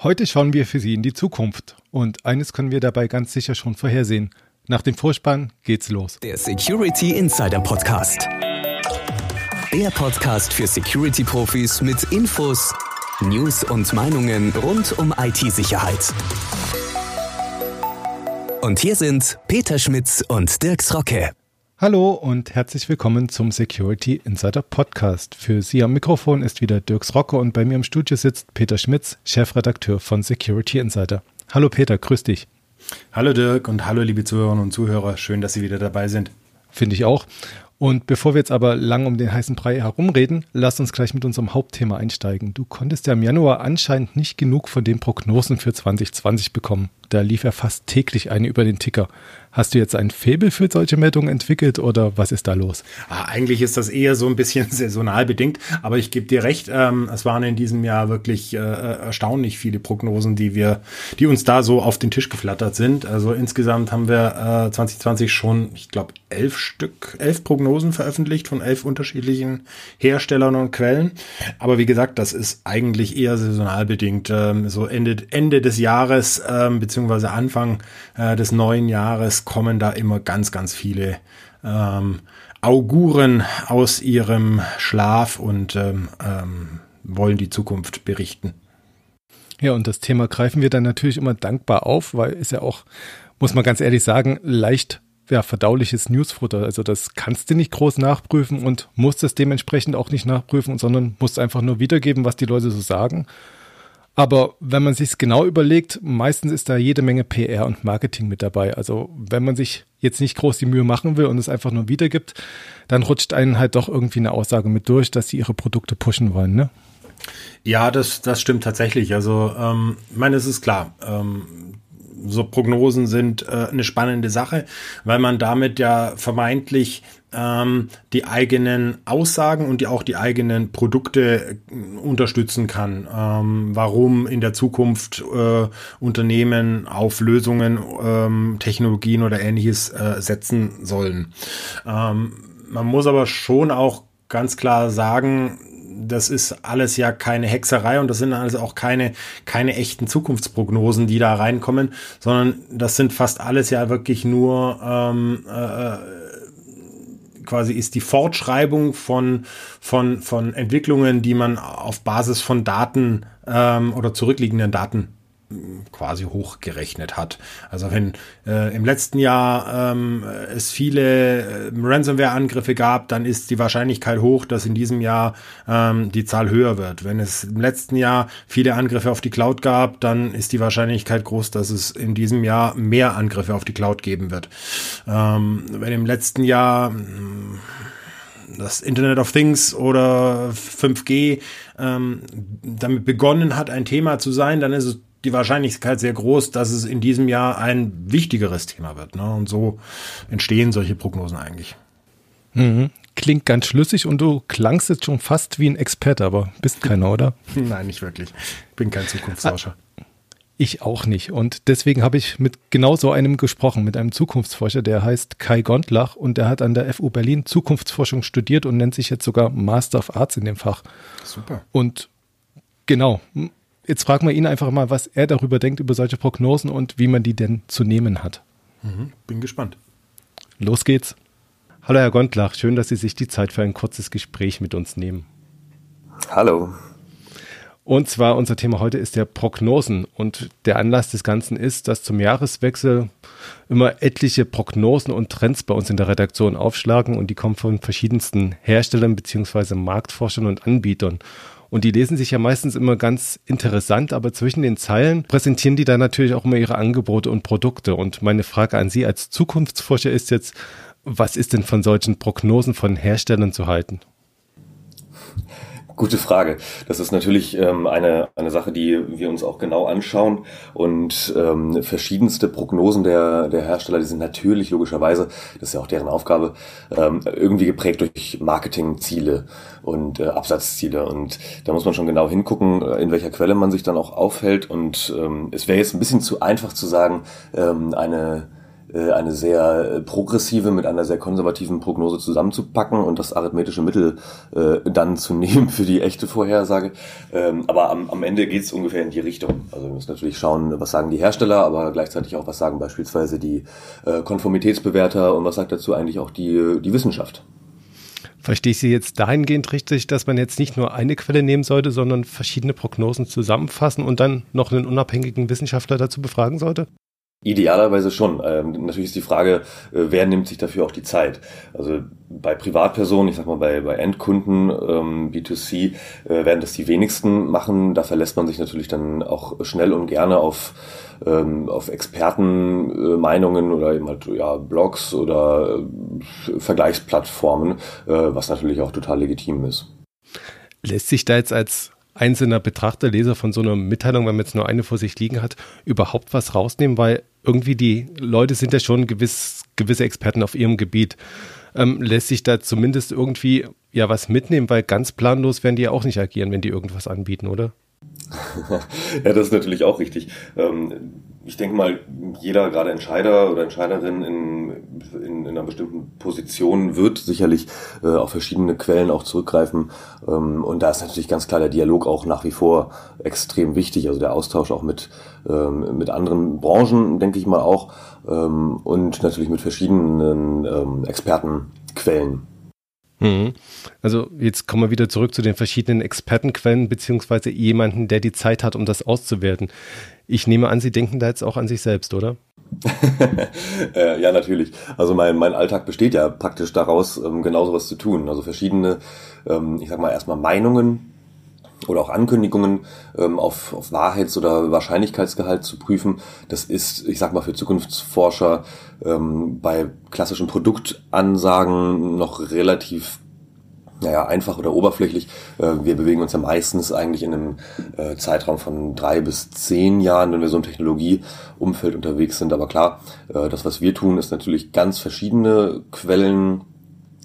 Heute schauen wir für Sie in die Zukunft und eines können wir dabei ganz sicher schon vorhersehen. Nach dem Vorspann geht's los. Der Security Insider Podcast. Der Podcast für Security-Profis mit Infos, News und Meinungen rund um IT-Sicherheit. Und hier sind Peter Schmitz und Dirks Rocke. Hallo und herzlich willkommen zum Security Insider Podcast. Für Sie am Mikrofon ist wieder Dirks Rocke und bei mir im Studio sitzt Peter Schmitz, Chefredakteur von Security Insider. Hallo Peter, grüß dich. Hallo Dirk und hallo liebe Zuhörerinnen und Zuhörer, schön, dass Sie wieder dabei sind. Finde ich auch. Und bevor wir jetzt aber lang um den heißen Brei herumreden, lass uns gleich mit unserem Hauptthema einsteigen. Du konntest ja im Januar anscheinend nicht genug von den Prognosen für 2020 bekommen. Da lief ja fast täglich eine über den Ticker. Hast du jetzt ein Faible für solche Meldungen entwickelt oder was ist da los? Ah, eigentlich ist das eher so ein bisschen saisonal bedingt, aber ich gebe dir recht, ähm, es waren in diesem Jahr wirklich äh, erstaunlich viele Prognosen, die wir, die uns da so auf den Tisch geflattert sind. Also insgesamt haben wir äh, 2020 schon, ich glaube, elf Stück, elf Prognosen veröffentlicht von elf unterschiedlichen Herstellern und Quellen. Aber wie gesagt, das ist eigentlich eher saisonal bedingt. Ähm, so Ende, Ende des Jahres ähm, beziehungsweise Anfang äh, des neuen Jahres kommen da immer ganz, ganz viele ähm, Auguren aus ihrem Schlaf und ähm, ähm, wollen die Zukunft berichten. Ja, und das Thema greifen wir dann natürlich immer dankbar auf, weil ist ja auch, muss man ganz ehrlich sagen, leicht ja, verdauliches Newsfutter. Also das kannst du nicht groß nachprüfen und musst es dementsprechend auch nicht nachprüfen, sondern musst einfach nur wiedergeben, was die Leute so sagen. Aber wenn man sich genau überlegt, meistens ist da jede Menge PR und Marketing mit dabei. Also wenn man sich jetzt nicht groß die Mühe machen will und es einfach nur wiedergibt, dann rutscht einen halt doch irgendwie eine Aussage mit durch, dass sie ihre Produkte pushen wollen, ne? Ja, das, das stimmt tatsächlich. Also, ähm, ich meine, es ist klar. Ähm, so Prognosen sind äh, eine spannende Sache, weil man damit ja vermeintlich ähm, die eigenen Aussagen und die auch die eigenen Produkte äh, unterstützen kann. Ähm, warum in der Zukunft äh, Unternehmen auf Lösungen, ähm, Technologien oder ähnliches äh, setzen sollen. Ähm, man muss aber schon auch ganz klar sagen, das ist alles ja keine Hexerei und das sind also auch keine, keine echten Zukunftsprognosen, die da reinkommen, sondern das sind fast alles ja wirklich nur ähm, äh, quasi ist die Fortschreibung von, von, von Entwicklungen, die man auf Basis von Daten ähm, oder zurückliegenden Daten quasi hochgerechnet hat. Also wenn äh, im letzten Jahr ähm, es viele äh, Ransomware-Angriffe gab, dann ist die Wahrscheinlichkeit hoch, dass in diesem Jahr ähm, die Zahl höher wird. Wenn es im letzten Jahr viele Angriffe auf die Cloud gab, dann ist die Wahrscheinlichkeit groß, dass es in diesem Jahr mehr Angriffe auf die Cloud geben wird. Ähm, wenn im letzten Jahr hm, das Internet of Things oder 5G ähm, damit begonnen hat, ein Thema zu sein, dann ist es die Wahrscheinlichkeit sehr groß, dass es in diesem Jahr ein wichtigeres Thema wird. Ne? Und so entstehen solche Prognosen eigentlich. Mhm. Klingt ganz schlüssig und du klangst jetzt schon fast wie ein Experte, aber bist keiner, oder? Nein, nicht wirklich. Bin kein Zukunftsforscher. Ah, ich auch nicht. Und deswegen habe ich mit genau so einem gesprochen, mit einem Zukunftsforscher, der heißt Kai Gondlach und der hat an der FU Berlin Zukunftsforschung studiert und nennt sich jetzt sogar Master of Arts in dem Fach. Super. Und genau, Jetzt fragen wir ihn einfach mal, was er darüber denkt, über solche Prognosen und wie man die denn zu nehmen hat. Mhm, bin gespannt. Los geht's. Hallo Herr Gondlach, schön, dass Sie sich die Zeit für ein kurzes Gespräch mit uns nehmen. Hallo. Und zwar unser Thema heute ist der Prognosen. Und der Anlass des Ganzen ist, dass zum Jahreswechsel immer etliche Prognosen und Trends bei uns in der Redaktion aufschlagen und die kommen von verschiedensten Herstellern beziehungsweise Marktforschern und Anbietern. Und die lesen sich ja meistens immer ganz interessant, aber zwischen den Zeilen präsentieren die dann natürlich auch immer ihre Angebote und Produkte. Und meine Frage an Sie als Zukunftsforscher ist jetzt, was ist denn von solchen Prognosen von Herstellern zu halten? Gute Frage. Das ist natürlich ähm, eine, eine Sache, die wir uns auch genau anschauen. Und ähm, verschiedenste Prognosen der, der Hersteller, die sind natürlich logischerweise, das ist ja auch deren Aufgabe, ähm, irgendwie geprägt durch Marketingziele und äh, Absatzziele. Und da muss man schon genau hingucken, äh, in welcher Quelle man sich dann auch aufhält. Und ähm, es wäre jetzt ein bisschen zu einfach zu sagen, ähm, eine eine sehr äh, progressive mit einer sehr konservativen Prognose zusammenzupacken und das arithmetische Mittel äh, dann zu nehmen für die echte Vorhersage. Ähm, aber am, am Ende geht es ungefähr in die Richtung. Also wir müssen natürlich schauen, was sagen die Hersteller, aber gleichzeitig auch, was sagen beispielsweise die äh, Konformitätsbewerter und was sagt dazu eigentlich auch die, die Wissenschaft. Verstehe ich Sie jetzt dahingehend richtig, dass man jetzt nicht nur eine Quelle nehmen sollte, sondern verschiedene Prognosen zusammenfassen und dann noch einen unabhängigen Wissenschaftler dazu befragen sollte? Idealerweise schon. Ähm, natürlich ist die Frage, äh, wer nimmt sich dafür auch die Zeit? Also bei Privatpersonen, ich sag mal bei, bei Endkunden, ähm, B2C, äh, werden das die wenigsten machen. Da verlässt man sich natürlich dann auch schnell und gerne auf, ähm, auf Expertenmeinungen äh, oder eben halt ja, Blogs oder äh, Vergleichsplattformen, äh, was natürlich auch total legitim ist. Lässt sich da jetzt als einzelner Betrachter, Leser von so einer Mitteilung, wenn man jetzt nur eine vor sich liegen hat, überhaupt was rausnehmen, weil irgendwie die Leute sind ja schon gewiss, gewisse Experten auf ihrem Gebiet. Ähm, lässt sich da zumindest irgendwie ja was mitnehmen, weil ganz planlos werden die ja auch nicht agieren, wenn die irgendwas anbieten, oder? ja, das ist natürlich auch richtig. Ähm, ich denke mal, jeder, gerade Entscheider oder Entscheiderin in, in, in einer bestimmten Position wird sicherlich äh, auf verschiedene Quellen auch zurückgreifen. Ähm, und da ist natürlich ganz klar der Dialog auch nach wie vor extrem wichtig. Also der Austausch auch mit, ähm, mit anderen Branchen, denke ich mal auch. Und natürlich mit verschiedenen Expertenquellen. Mhm. Also jetzt kommen wir wieder zurück zu den verschiedenen Expertenquellen beziehungsweise jemanden, der die Zeit hat, um das auszuwerten. Ich nehme an, Sie denken da jetzt auch an sich selbst, oder? äh, ja, natürlich. Also mein, mein Alltag besteht ja praktisch daraus, ähm, genau sowas zu tun. Also verschiedene, ähm, ich sag mal erstmal Meinungen oder auch Ankündigungen ähm, auf, auf Wahrheits- oder Wahrscheinlichkeitsgehalt zu prüfen. Das ist, ich sag mal, für Zukunftsforscher ähm, bei klassischen Produktansagen noch relativ naja, einfach oder oberflächlich. Äh, wir bewegen uns ja meistens eigentlich in einem äh, Zeitraum von drei bis zehn Jahren, wenn wir so im Technologieumfeld unterwegs sind. Aber klar, äh, das, was wir tun, ist natürlich ganz verschiedene Quellen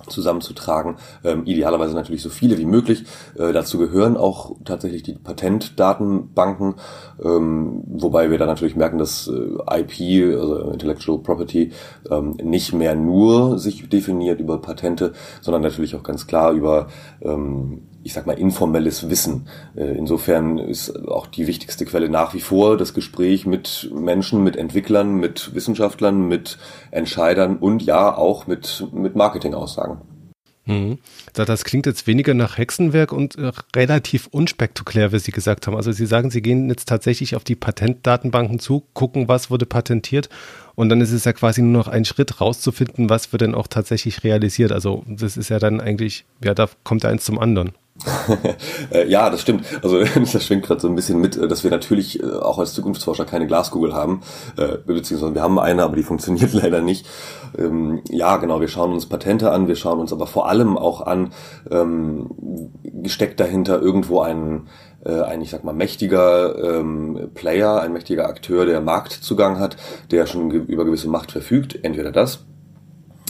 zusammenzutragen. Ähm, idealerweise natürlich so viele wie möglich. Äh, dazu gehören auch tatsächlich die Patentdatenbanken, ähm, wobei wir da natürlich merken, dass äh, IP, also Intellectual Property, ähm, nicht mehr nur sich definiert über Patente, sondern natürlich auch ganz klar über ähm, ich sag mal, informelles Wissen. Äh, insofern ist auch die wichtigste Quelle nach wie vor das Gespräch mit Menschen, mit Entwicklern, mit Wissenschaftlern, mit Entscheidern und ja auch mit, mit Marketingaussagen. Mhm. Das klingt jetzt weniger nach Hexenwerk und äh, relativ unspektakulär, wie Sie gesagt haben. Also Sie sagen, Sie gehen jetzt tatsächlich auf die Patentdatenbanken zu, gucken, was wurde patentiert und dann ist es ja quasi nur noch ein Schritt rauszufinden, was wird denn auch tatsächlich realisiert. Also das ist ja dann eigentlich, ja, da kommt eins zum anderen. Äh, ja, das stimmt. Also das schwingt gerade so ein bisschen mit, äh, dass wir natürlich äh, auch als Zukunftsforscher keine Glaskugel haben, beziehungsweise wir haben eine, aber die funktioniert leider nicht. Ähm, ja, genau, wir schauen uns Patente an, wir schauen uns aber vor allem auch an, ähm, steckt dahinter irgendwo ein, ein, ich sag mal, mächtiger ähm, Player, ein mächtiger Akteur, der Marktzugang hat, der schon über gewisse Macht verfügt, entweder das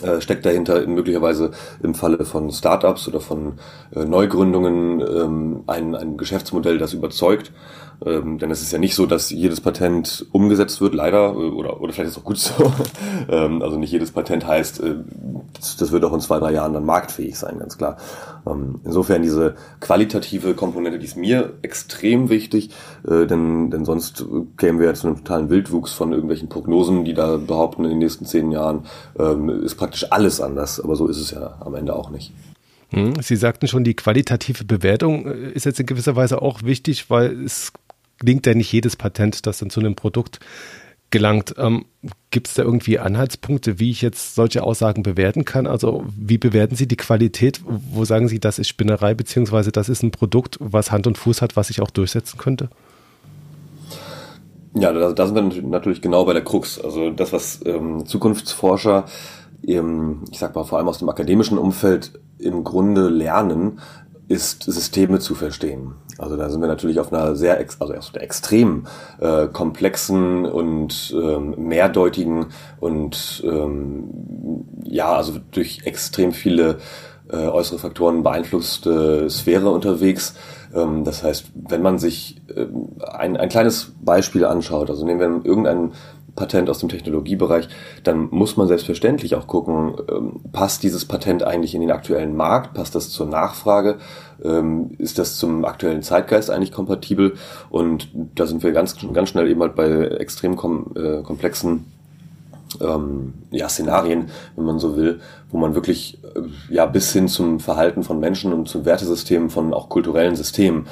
äh, steckt dahinter möglicherweise im Falle von Startups oder von äh, Neugründungen ähm, ein, ein Geschäftsmodell, das überzeugt. Ähm, denn es ist ja nicht so, dass jedes Patent umgesetzt wird, leider, äh, oder, oder vielleicht ist auch gut so. ähm, also nicht jedes Patent heißt, äh, das, das, wird auch in zwei, drei Jahren dann marktfähig sein, ganz klar. Ähm, insofern diese qualitative Komponente, die ist mir extrem wichtig, äh, denn, denn sonst kämen wir ja zu einem totalen Wildwuchs von irgendwelchen Prognosen, die da behaupten, in den nächsten zehn Jahren ähm, ist praktisch alles anders. Aber so ist es ja am Ende auch nicht. Hm, Sie sagten schon, die qualitative Bewertung äh, ist jetzt in gewisser Weise auch wichtig, weil es gelingt ja nicht jedes Patent, das dann zu einem Produkt gelangt. Ähm, Gibt es da irgendwie Anhaltspunkte, wie ich jetzt solche Aussagen bewerten kann? Also wie bewerten Sie die Qualität? Wo sagen Sie, das ist Spinnerei, beziehungsweise das ist ein Produkt, was Hand und Fuß hat, was sich auch durchsetzen könnte? Ja, da, da sind wir natürlich genau bei der Krux. Also das, was ähm, Zukunftsforscher, im, ich sag mal vor allem aus dem akademischen Umfeld im Grunde lernen, ist Systeme zu verstehen. Also da sind wir natürlich auf einer sehr, also auf einer extrem äh, komplexen und ähm, mehrdeutigen und ähm, ja, also durch extrem viele äh, äußere Faktoren beeinflusste Sphäre unterwegs. Ähm, das heißt, wenn man sich ähm, ein, ein kleines Beispiel anschaut, also nehmen wir irgendein Patent aus dem Technologiebereich, dann muss man selbstverständlich auch gucken, ähm, passt dieses Patent eigentlich in den aktuellen Markt, passt das zur Nachfrage, ähm, ist das zum aktuellen Zeitgeist eigentlich kompatibel? Und da sind wir ganz, ganz schnell eben halt bei extrem äh, komplexen ähm, ja, Szenarien, wenn man so will, wo man wirklich äh, ja bis hin zum Verhalten von Menschen und zum Wertesystem von auch kulturellen Systemen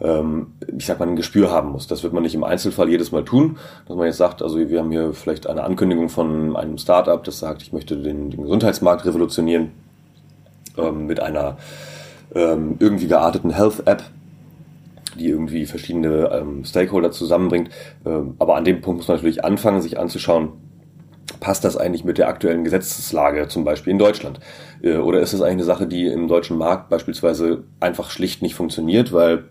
ähm, ich sag mal, ein Gespür haben muss. Das wird man nicht im Einzelfall jedes Mal tun, dass man jetzt sagt, also wir haben hier vielleicht eine Ankündigung von einem Startup, das sagt, ich möchte den, den Gesundheitsmarkt revolutionieren ähm, mit einer ähm, irgendwie gearteten Health-App, die irgendwie verschiedene ähm, Stakeholder zusammenbringt. Ähm, aber an dem Punkt muss man natürlich anfangen, sich anzuschauen, passt das eigentlich mit der aktuellen Gesetzeslage, zum Beispiel in Deutschland? Äh, oder ist das eigentlich eine Sache, die im deutschen Markt beispielsweise einfach schlicht nicht funktioniert, weil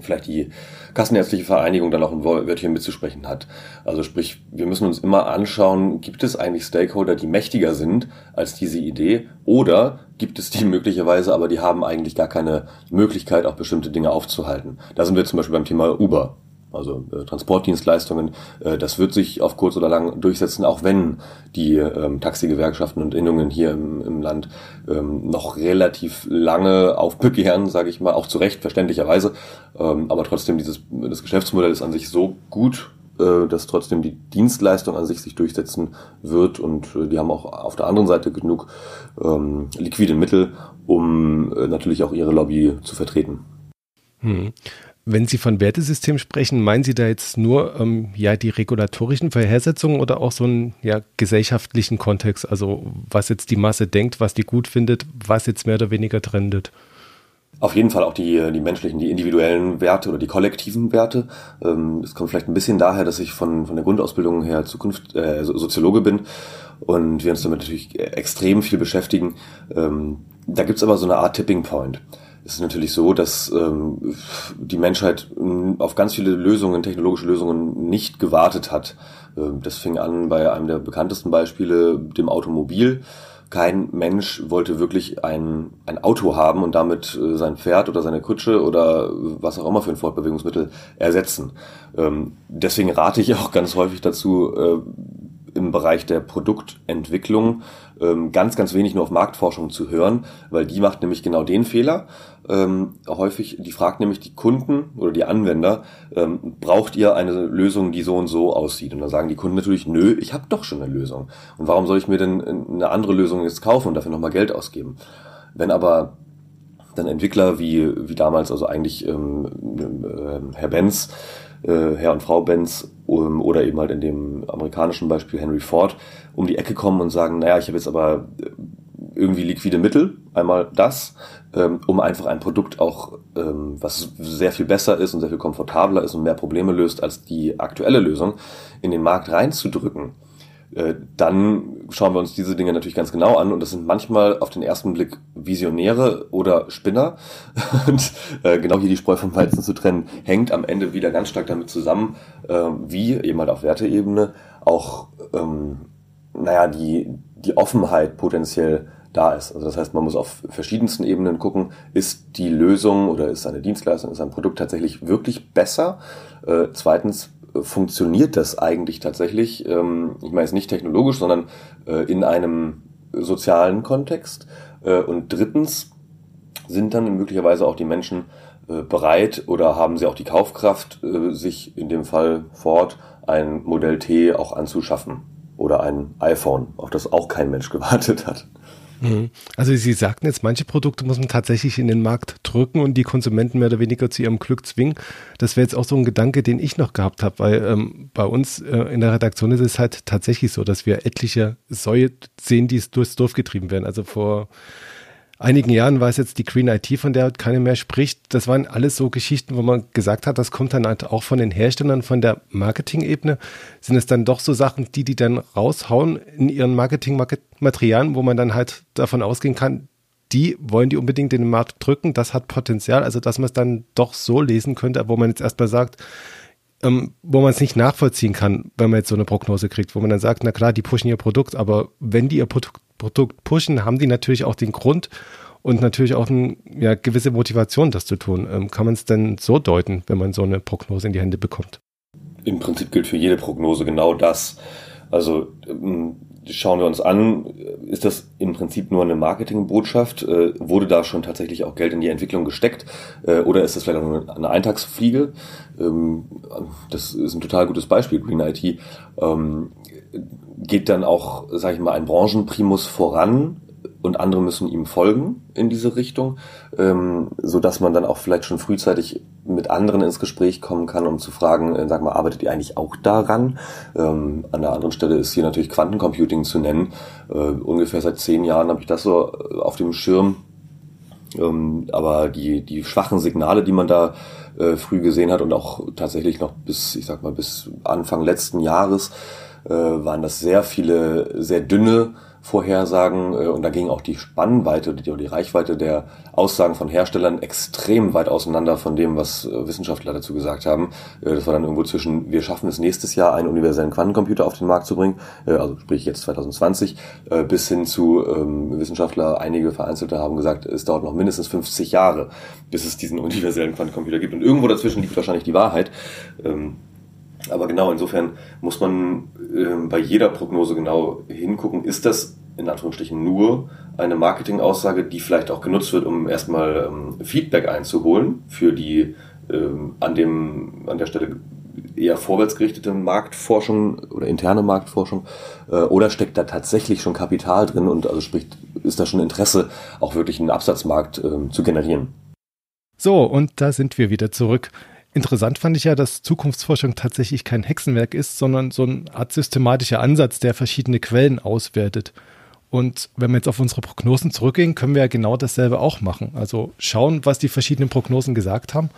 vielleicht die Kassenärztliche Vereinigung dann auch ein Wörtchen mitzusprechen hat. Also sprich, wir müssen uns immer anschauen, gibt es eigentlich Stakeholder, die mächtiger sind als diese Idee oder gibt es die möglicherweise, aber die haben eigentlich gar keine Möglichkeit, auch bestimmte Dinge aufzuhalten. Da sind wir zum Beispiel beim Thema Uber also äh, Transportdienstleistungen, äh, das wird sich auf kurz oder lang durchsetzen, auch wenn die ähm, Taxigewerkschaften und Innungen hier im, im Land ähm, noch relativ lange aufbegehren, sage ich mal, auch zu Recht, verständlicherweise. Ähm, aber trotzdem, dieses, das Geschäftsmodell ist an sich so gut, äh, dass trotzdem die Dienstleistung an sich sich durchsetzen wird und äh, die haben auch auf der anderen Seite genug ähm, liquide Mittel, um äh, natürlich auch ihre Lobby zu vertreten. Hm. Wenn Sie von Wertesystem sprechen, meinen Sie da jetzt nur ähm, ja die regulatorischen Vorhersetzungen oder auch so einen ja, gesellschaftlichen Kontext? Also was jetzt die Masse denkt, was die gut findet, was jetzt mehr oder weniger trendet? Auf jeden Fall auch die, die menschlichen, die individuellen Werte oder die kollektiven Werte. Ähm, es kommt vielleicht ein bisschen daher, dass ich von, von der Grundausbildung her Zukunft äh, Soziologe bin und wir uns damit natürlich extrem viel beschäftigen. Ähm, da gibt's aber so eine Art Tipping Point ist natürlich so, dass ähm, die Menschheit ähm, auf ganz viele Lösungen, technologische Lösungen nicht gewartet hat. Ähm, das fing an bei einem der bekanntesten Beispiele, dem Automobil. Kein Mensch wollte wirklich ein, ein Auto haben und damit äh, sein Pferd oder seine Kutsche oder was auch immer für ein Fortbewegungsmittel ersetzen. Ähm, deswegen rate ich auch ganz häufig dazu, äh, im Bereich der Produktentwicklung ähm, ganz, ganz wenig nur auf Marktforschung zu hören, weil die macht nämlich genau den Fehler. Ähm, häufig, die fragt nämlich die Kunden oder die Anwender, ähm, braucht ihr eine Lösung, die so und so aussieht? Und dann sagen die Kunden natürlich, nö, ich habe doch schon eine Lösung. Und warum soll ich mir denn eine andere Lösung jetzt kaufen und dafür nochmal Geld ausgeben? Wenn aber dann Entwickler wie, wie damals, also eigentlich ähm, äh, Herr Benz, äh, Herr und Frau Benz um, oder eben halt in dem amerikanischen Beispiel Henry Ford um die Ecke kommen und sagen, naja, ich habe jetzt aber äh, irgendwie liquide Mittel, einmal das, ähm, um einfach ein Produkt auch, ähm, was sehr viel besser ist und sehr viel komfortabler ist und mehr Probleme löst als die aktuelle Lösung, in den Markt reinzudrücken äh, dann schauen wir uns diese Dinge natürlich ganz genau an und das sind manchmal auf den ersten Blick Visionäre oder Spinner. Und äh, genau hier die Spreu vom Weizen zu trennen, hängt am Ende wieder ganz stark damit zusammen, äh, wie eben halt auf Werteebene auch, ähm, naja, die, die Offenheit potenziell da ist. Also das heißt, man muss auf verschiedensten Ebenen gucken, ist die Lösung oder ist eine Dienstleistung, ist ein Produkt tatsächlich wirklich besser? Äh, zweitens, funktioniert das eigentlich tatsächlich? Ähm, ich meine es nicht technologisch, sondern äh, in einem sozialen Kontext. Äh, und drittens sind dann möglicherweise auch die Menschen äh, bereit oder haben sie auch die Kaufkraft, äh, sich in dem Fall Ford ein Modell T auch anzuschaffen oder ein iPhone, auf das auch kein Mensch gewartet hat. Mhm. Also Sie sagten jetzt, manche Produkte muss man tatsächlich in den Markt drücken und die Konsumenten mehr oder weniger zu ihrem Glück zwingen. Das wäre jetzt auch so ein Gedanke, den ich noch gehabt habe, weil ähm, bei uns äh, in der Redaktion ist es halt tatsächlich so, dass wir etliche Säue sehen, die durchs Dorf getrieben werden. Also vor einigen Jahren war es jetzt die Green IT, von der keiner mehr spricht. Das waren alles so Geschichten, wo man gesagt hat, das kommt dann halt auch von den Herstellern, von der Marketing-Ebene. Sind es dann doch so Sachen, die die dann raushauen in ihren Marketing-Materialien, wo man dann halt davon ausgehen kann, die wollen die unbedingt in den Markt drücken. Das hat Potenzial, also dass man es dann doch so lesen könnte, wo man jetzt erstmal sagt, ähm, wo man es nicht nachvollziehen kann, wenn man jetzt so eine Prognose kriegt, wo man dann sagt, na klar, die pushen ihr Produkt, aber wenn die ihr Produkt Produkt pushen, haben die natürlich auch den Grund und natürlich auch eine ja, gewisse Motivation, das zu tun. Ähm, kann man es denn so deuten, wenn man so eine Prognose in die Hände bekommt? Im Prinzip gilt für jede Prognose genau das. Also ähm, schauen wir uns an, ist das im Prinzip nur eine Marketingbotschaft? Äh, wurde da schon tatsächlich auch Geld in die Entwicklung gesteckt? Äh, oder ist das vielleicht auch nur eine Eintagsfliege? Ähm, das ist ein total gutes Beispiel, Green IT. Geht dann auch, sage ich mal, ein Branchenprimus voran und andere müssen ihm folgen in diese Richtung, ähm, so dass man dann auch vielleicht schon frühzeitig mit anderen ins Gespräch kommen kann, um zu fragen, äh, sag mal, arbeitet ihr eigentlich auch daran? Ähm, an der anderen Stelle ist hier natürlich Quantencomputing zu nennen. Äh, ungefähr seit zehn Jahren habe ich das so äh, auf dem Schirm. Ähm, aber die, die schwachen Signale, die man da äh, früh gesehen hat und auch tatsächlich noch bis, ich sag mal, bis Anfang letzten Jahres, äh, waren das sehr viele, sehr dünne Vorhersagen äh, und da ging auch die Spannweite, die, die Reichweite der Aussagen von Herstellern extrem weit auseinander von dem, was äh, Wissenschaftler dazu gesagt haben. Äh, das war dann irgendwo zwischen, wir schaffen es nächstes Jahr, einen universellen Quantencomputer auf den Markt zu bringen, äh, also sprich jetzt 2020, äh, bis hin zu ähm, Wissenschaftler, einige Vereinzelte haben gesagt, es dauert noch mindestens 50 Jahre, bis es diesen universellen Quantencomputer gibt. Und irgendwo dazwischen liegt wahrscheinlich die Wahrheit. Ähm, aber genau, insofern muss man äh, bei jeder Prognose genau hingucken, ist das in Anführungsstrichen nur eine Marketingaussage, die vielleicht auch genutzt wird, um erstmal ähm, Feedback einzuholen für die ähm, an, dem, an der Stelle eher vorwärtsgerichtete Marktforschung oder interne Marktforschung äh, oder steckt da tatsächlich schon Kapital drin und also sprich, ist da schon Interesse, auch wirklich einen Absatzmarkt äh, zu generieren. So, und da sind wir wieder zurück. Interessant fand ich ja, dass Zukunftsforschung tatsächlich kein Hexenwerk ist, sondern so eine Art systematischer Ansatz, der verschiedene Quellen auswertet. Und wenn wir jetzt auf unsere Prognosen zurückgehen, können wir ja genau dasselbe auch machen. Also schauen, was die verschiedenen Prognosen gesagt haben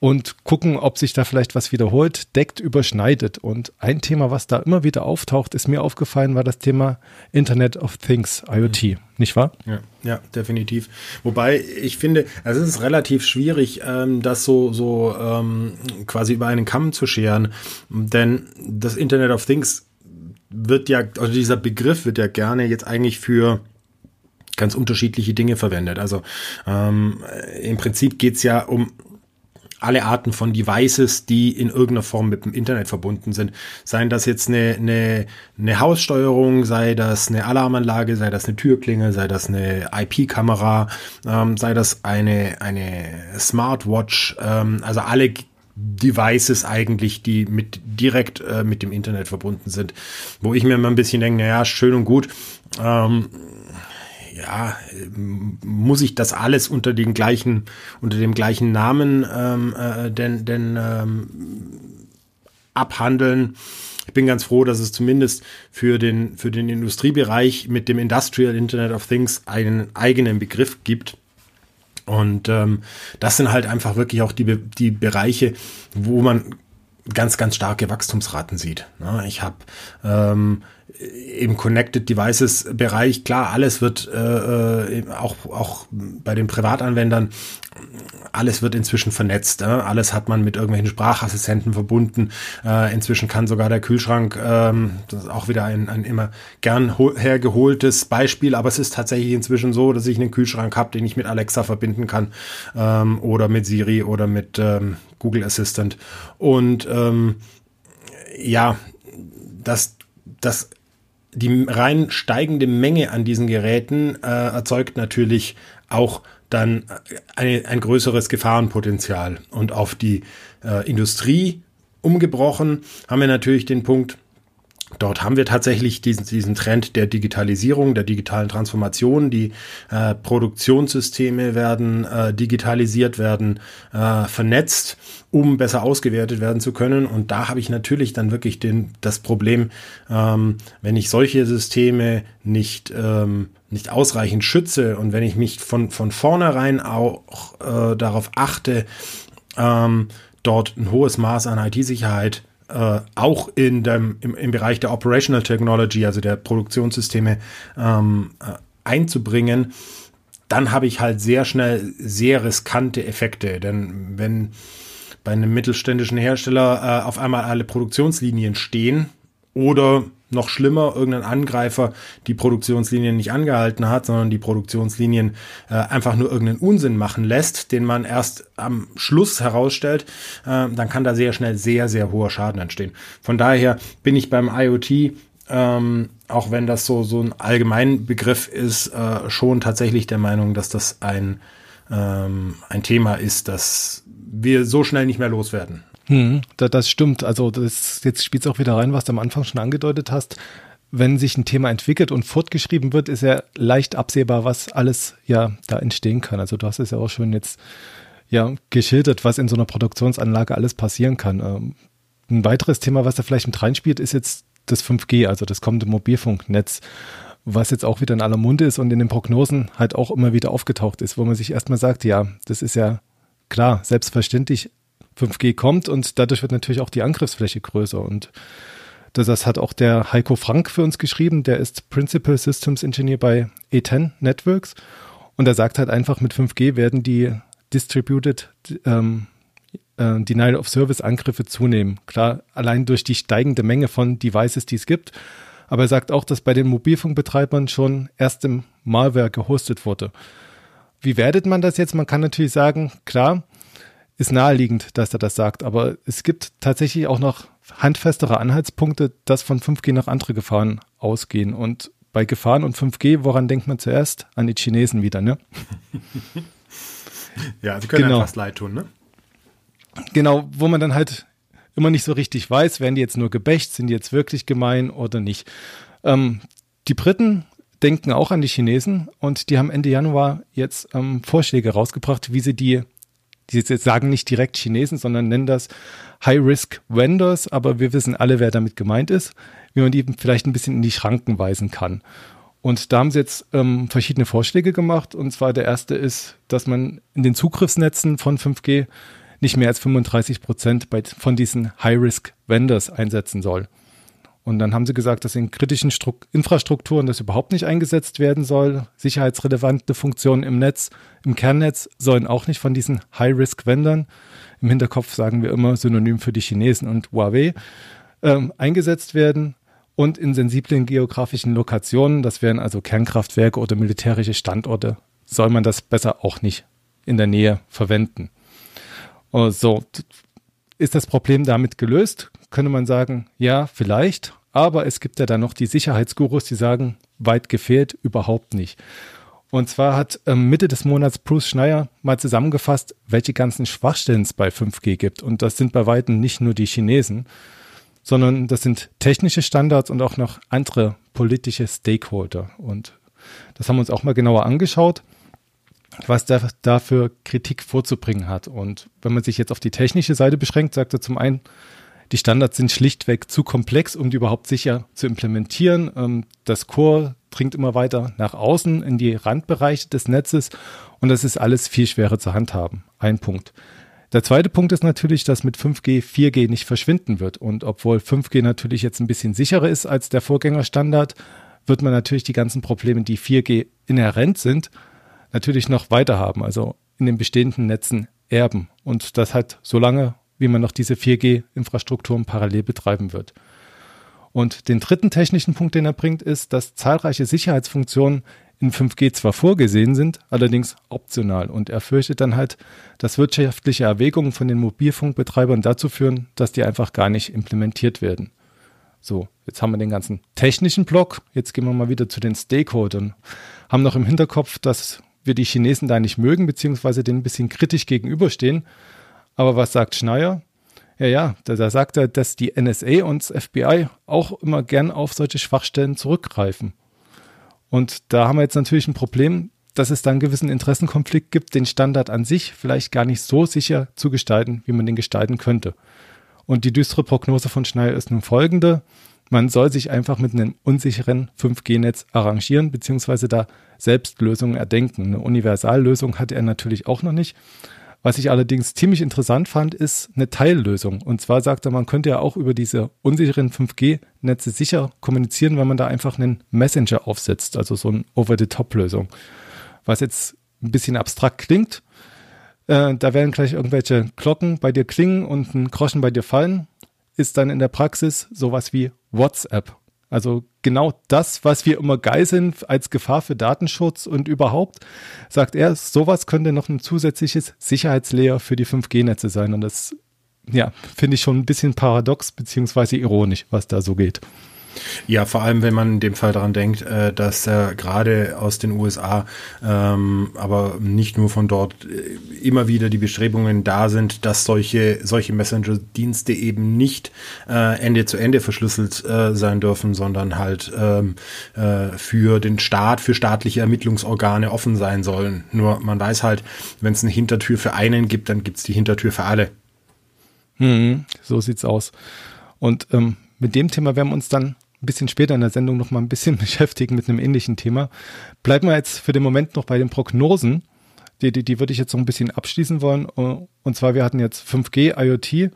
und gucken, ob sich da vielleicht was wiederholt, deckt, überschneidet. Und ein Thema, was da immer wieder auftaucht, ist mir aufgefallen, war das Thema Internet of Things, IoT, mhm. nicht wahr? Ja, ja, definitiv. Wobei ich finde, also es ist relativ schwierig, ähm, das so, so ähm, quasi über einen Kamm zu scheren, denn das Internet of Things wird ja, also dieser Begriff wird ja gerne jetzt eigentlich für ganz unterschiedliche Dinge verwendet. Also ähm, im Prinzip geht's ja um alle Arten von Devices, die in irgendeiner Form mit dem Internet verbunden sind. Seien das jetzt eine, eine, eine Haussteuerung, sei das eine Alarmanlage, sei das eine Türklinge, sei das eine IP-Kamera, ähm, sei das eine, eine Smartwatch, ähm, also alle Devices eigentlich, die mit direkt äh, mit dem Internet verbunden sind, wo ich mir immer ein bisschen denke, naja, schön und gut, ähm, ja, muss ich das alles unter den gleichen, unter dem gleichen Namen ähm, äh, denn, denn ähm, abhandeln. Ich bin ganz froh, dass es zumindest für den, für den Industriebereich mit dem Industrial Internet of Things einen eigenen Begriff gibt. Und ähm, das sind halt einfach wirklich auch die, die Bereiche, wo man ganz, ganz starke Wachstumsraten sieht. Ich habe ähm, im Connected Devices Bereich, klar, alles wird äh, äh, auch, auch bei den Privatanwendern, alles wird inzwischen vernetzt. Äh? Alles hat man mit irgendwelchen Sprachassistenten verbunden. Äh, inzwischen kann sogar der Kühlschrank, ähm, das ist auch wieder ein, ein immer gern hergeholtes Beispiel, aber es ist tatsächlich inzwischen so, dass ich einen Kühlschrank habe, den ich mit Alexa verbinden kann ähm, oder mit Siri oder mit ähm, Google Assistant. Und ähm, ja, das, das die rein steigende Menge an diesen Geräten äh, erzeugt natürlich auch dann eine, ein größeres Gefahrenpotenzial. Und auf die äh, Industrie umgebrochen haben wir natürlich den Punkt, Dort haben wir tatsächlich diesen, diesen Trend der Digitalisierung, der digitalen Transformation. Die äh, Produktionssysteme werden äh, digitalisiert, werden äh, vernetzt, um besser ausgewertet werden zu können. Und da habe ich natürlich dann wirklich den, das Problem, ähm, wenn ich solche Systeme nicht, ähm, nicht ausreichend schütze und wenn ich mich von, von vornherein auch äh, darauf achte, ähm, dort ein hohes Maß an IT-Sicherheit äh, auch in dem, im, im Bereich der Operational Technology, also der Produktionssysteme, ähm, äh, einzubringen, dann habe ich halt sehr schnell sehr riskante Effekte. Denn wenn bei einem mittelständischen Hersteller äh, auf einmal alle Produktionslinien stehen oder noch schlimmer, irgendein Angreifer die Produktionslinien nicht angehalten hat, sondern die Produktionslinien äh, einfach nur irgendeinen Unsinn machen lässt, den man erst am Schluss herausstellt, äh, dann kann da sehr schnell sehr, sehr hoher Schaden entstehen. Von daher bin ich beim IoT ähm, auch wenn das so, so ein allgemein Begriff ist, äh, schon tatsächlich der Meinung, dass das ein, ähm, ein Thema ist, das wir so schnell nicht mehr loswerden. Hm, das stimmt. Also das, jetzt spielt es auch wieder rein, was du am Anfang schon angedeutet hast. Wenn sich ein Thema entwickelt und fortgeschrieben wird, ist ja leicht absehbar, was alles ja da entstehen kann. Also du hast es ja auch schon jetzt ja geschildert, was in so einer Produktionsanlage alles passieren kann. Ähm, ein weiteres Thema, was da vielleicht mit reinspielt, ist jetzt das 5G, also das kommende Mobilfunknetz, was jetzt auch wieder in aller Munde ist und in den Prognosen halt auch immer wieder aufgetaucht ist, wo man sich erstmal sagt, ja, das ist ja klar, selbstverständlich, 5G kommt und dadurch wird natürlich auch die Angriffsfläche größer und das hat auch der Heiko Frank für uns geschrieben, der ist Principal Systems Engineer bei E10 Networks und er sagt halt einfach, mit 5G werden die Distributed ähm, äh, Denial of Service Angriffe zunehmen. Klar, allein durch die steigende Menge von Devices, die es gibt. Aber er sagt auch, dass bei den Mobilfunkbetreibern schon erst im Malware gehostet wurde. Wie wertet man das jetzt? Man kann natürlich sagen, klar, ist naheliegend, dass er das sagt, aber es gibt tatsächlich auch noch handfestere Anhaltspunkte, dass von 5G noch andere Gefahren ausgehen. Und bei Gefahren und 5G, woran denkt man zuerst? An die Chinesen wieder, ne? ja, sie können genau. etwas leid tun, ne? Genau, wo man dann halt immer nicht so richtig weiß, werden die jetzt nur gebächt, sind die jetzt wirklich gemein oder nicht. Ähm, die Briten denken auch an die Chinesen und die haben Ende Januar jetzt ähm, Vorschläge rausgebracht, wie sie die, die sagen nicht direkt Chinesen, sondern nennen das High-Risk-Vendors, aber wir wissen alle, wer damit gemeint ist, wie man die vielleicht ein bisschen in die Schranken weisen kann. Und da haben sie jetzt ähm, verschiedene Vorschläge gemacht. Und zwar der erste ist, dass man in den Zugriffsnetzen von 5G nicht mehr als 35 Prozent von diesen High-Risk-Vendors einsetzen soll. Und dann haben sie gesagt, dass in kritischen Stru Infrastrukturen das überhaupt nicht eingesetzt werden soll. Sicherheitsrelevante Funktionen im Netz, im Kernnetz sollen auch nicht von diesen High-Risk-Vendern, im Hinterkopf sagen wir immer synonym für die Chinesen und Huawei, ähm, eingesetzt werden. Und in sensiblen geografischen Lokationen, das wären also Kernkraftwerke oder militärische Standorte, soll man das besser auch nicht in der Nähe verwenden. Oh, so, ist das Problem damit gelöst? Könnte man sagen, ja, vielleicht. Aber es gibt ja dann noch die Sicherheitsgurus, die sagen, weit gefehlt, überhaupt nicht. Und zwar hat ähm, Mitte des Monats Bruce Schneier mal zusammengefasst, welche ganzen Schwachstellen es bei 5G gibt. Und das sind bei weitem nicht nur die Chinesen, sondern das sind technische Standards und auch noch andere politische Stakeholder. Und das haben wir uns auch mal genauer angeschaut was der dafür Kritik vorzubringen hat. Und wenn man sich jetzt auf die technische Seite beschränkt, sagt er zum einen, die Standards sind schlichtweg zu komplex, um die überhaupt sicher zu implementieren. Ähm, das Core dringt immer weiter nach außen in die Randbereiche des Netzes und das ist alles viel schwerer zu handhaben. Ein Punkt. Der zweite Punkt ist natürlich, dass mit 5G 4G nicht verschwinden wird. Und obwohl 5G natürlich jetzt ein bisschen sicherer ist als der Vorgängerstandard, wird man natürlich die ganzen Probleme, die 4G inhärent sind, natürlich noch weiter haben, also in den bestehenden Netzen erben. Und das halt so lange, wie man noch diese 4G-Infrastrukturen parallel betreiben wird. Und den dritten technischen Punkt, den er bringt, ist, dass zahlreiche Sicherheitsfunktionen in 5G zwar vorgesehen sind, allerdings optional. Und er fürchtet dann halt, dass wirtschaftliche Erwägungen von den Mobilfunkbetreibern dazu führen, dass die einfach gar nicht implementiert werden. So, jetzt haben wir den ganzen technischen Block. Jetzt gehen wir mal wieder zu den Stakeholdern. Haben noch im Hinterkopf, dass wir die Chinesen da nicht mögen, beziehungsweise denen ein bisschen kritisch gegenüberstehen. Aber was sagt Schneier? Ja, ja, da, da sagt er, dass die NSA und das FBI auch immer gern auf solche Schwachstellen zurückgreifen. Und da haben wir jetzt natürlich ein Problem, dass es da einen gewissen Interessenkonflikt gibt, den Standard an sich vielleicht gar nicht so sicher zu gestalten, wie man den gestalten könnte. Und die düstere Prognose von Schneier ist nun folgende. Man soll sich einfach mit einem unsicheren 5G-Netz arrangieren, beziehungsweise da selbst Lösungen erdenken. Eine Universallösung hatte er natürlich auch noch nicht. Was ich allerdings ziemlich interessant fand, ist eine Teillösung. Und zwar sagt er, man könnte ja auch über diese unsicheren 5G-Netze sicher kommunizieren, wenn man da einfach einen Messenger aufsetzt, also so eine Over-the-Top-Lösung. Was jetzt ein bisschen abstrakt klingt. Äh, da werden gleich irgendwelche Glocken bei dir klingen und ein Groschen bei dir fallen. Ist dann in der Praxis sowas wie WhatsApp. Also genau das, was wir immer geiseln als Gefahr für Datenschutz und überhaupt, sagt er, sowas könnte noch ein zusätzliches Sicherheitslayer für die 5G-Netze sein. Und das, ja, finde ich schon ein bisschen paradox beziehungsweise ironisch, was da so geht. Ja, vor allem, wenn man in dem Fall daran denkt, äh, dass äh, gerade aus den USA, ähm, aber nicht nur von dort, äh, immer wieder die Bestrebungen da sind, dass solche, solche Messenger-Dienste eben nicht äh, Ende zu Ende verschlüsselt äh, sein dürfen, sondern halt ähm, äh, für den Staat, für staatliche Ermittlungsorgane offen sein sollen. Nur man weiß halt, wenn es eine Hintertür für einen gibt, dann gibt es die Hintertür für alle. Mhm, so sieht's aus. Und ähm, mit dem Thema werden wir uns dann ein bisschen später in der Sendung noch mal ein bisschen beschäftigen mit einem ähnlichen Thema. Bleiben wir jetzt für den Moment noch bei den Prognosen. Die, die, die würde ich jetzt noch ein bisschen abschließen wollen. Und zwar, wir hatten jetzt 5G, IoT.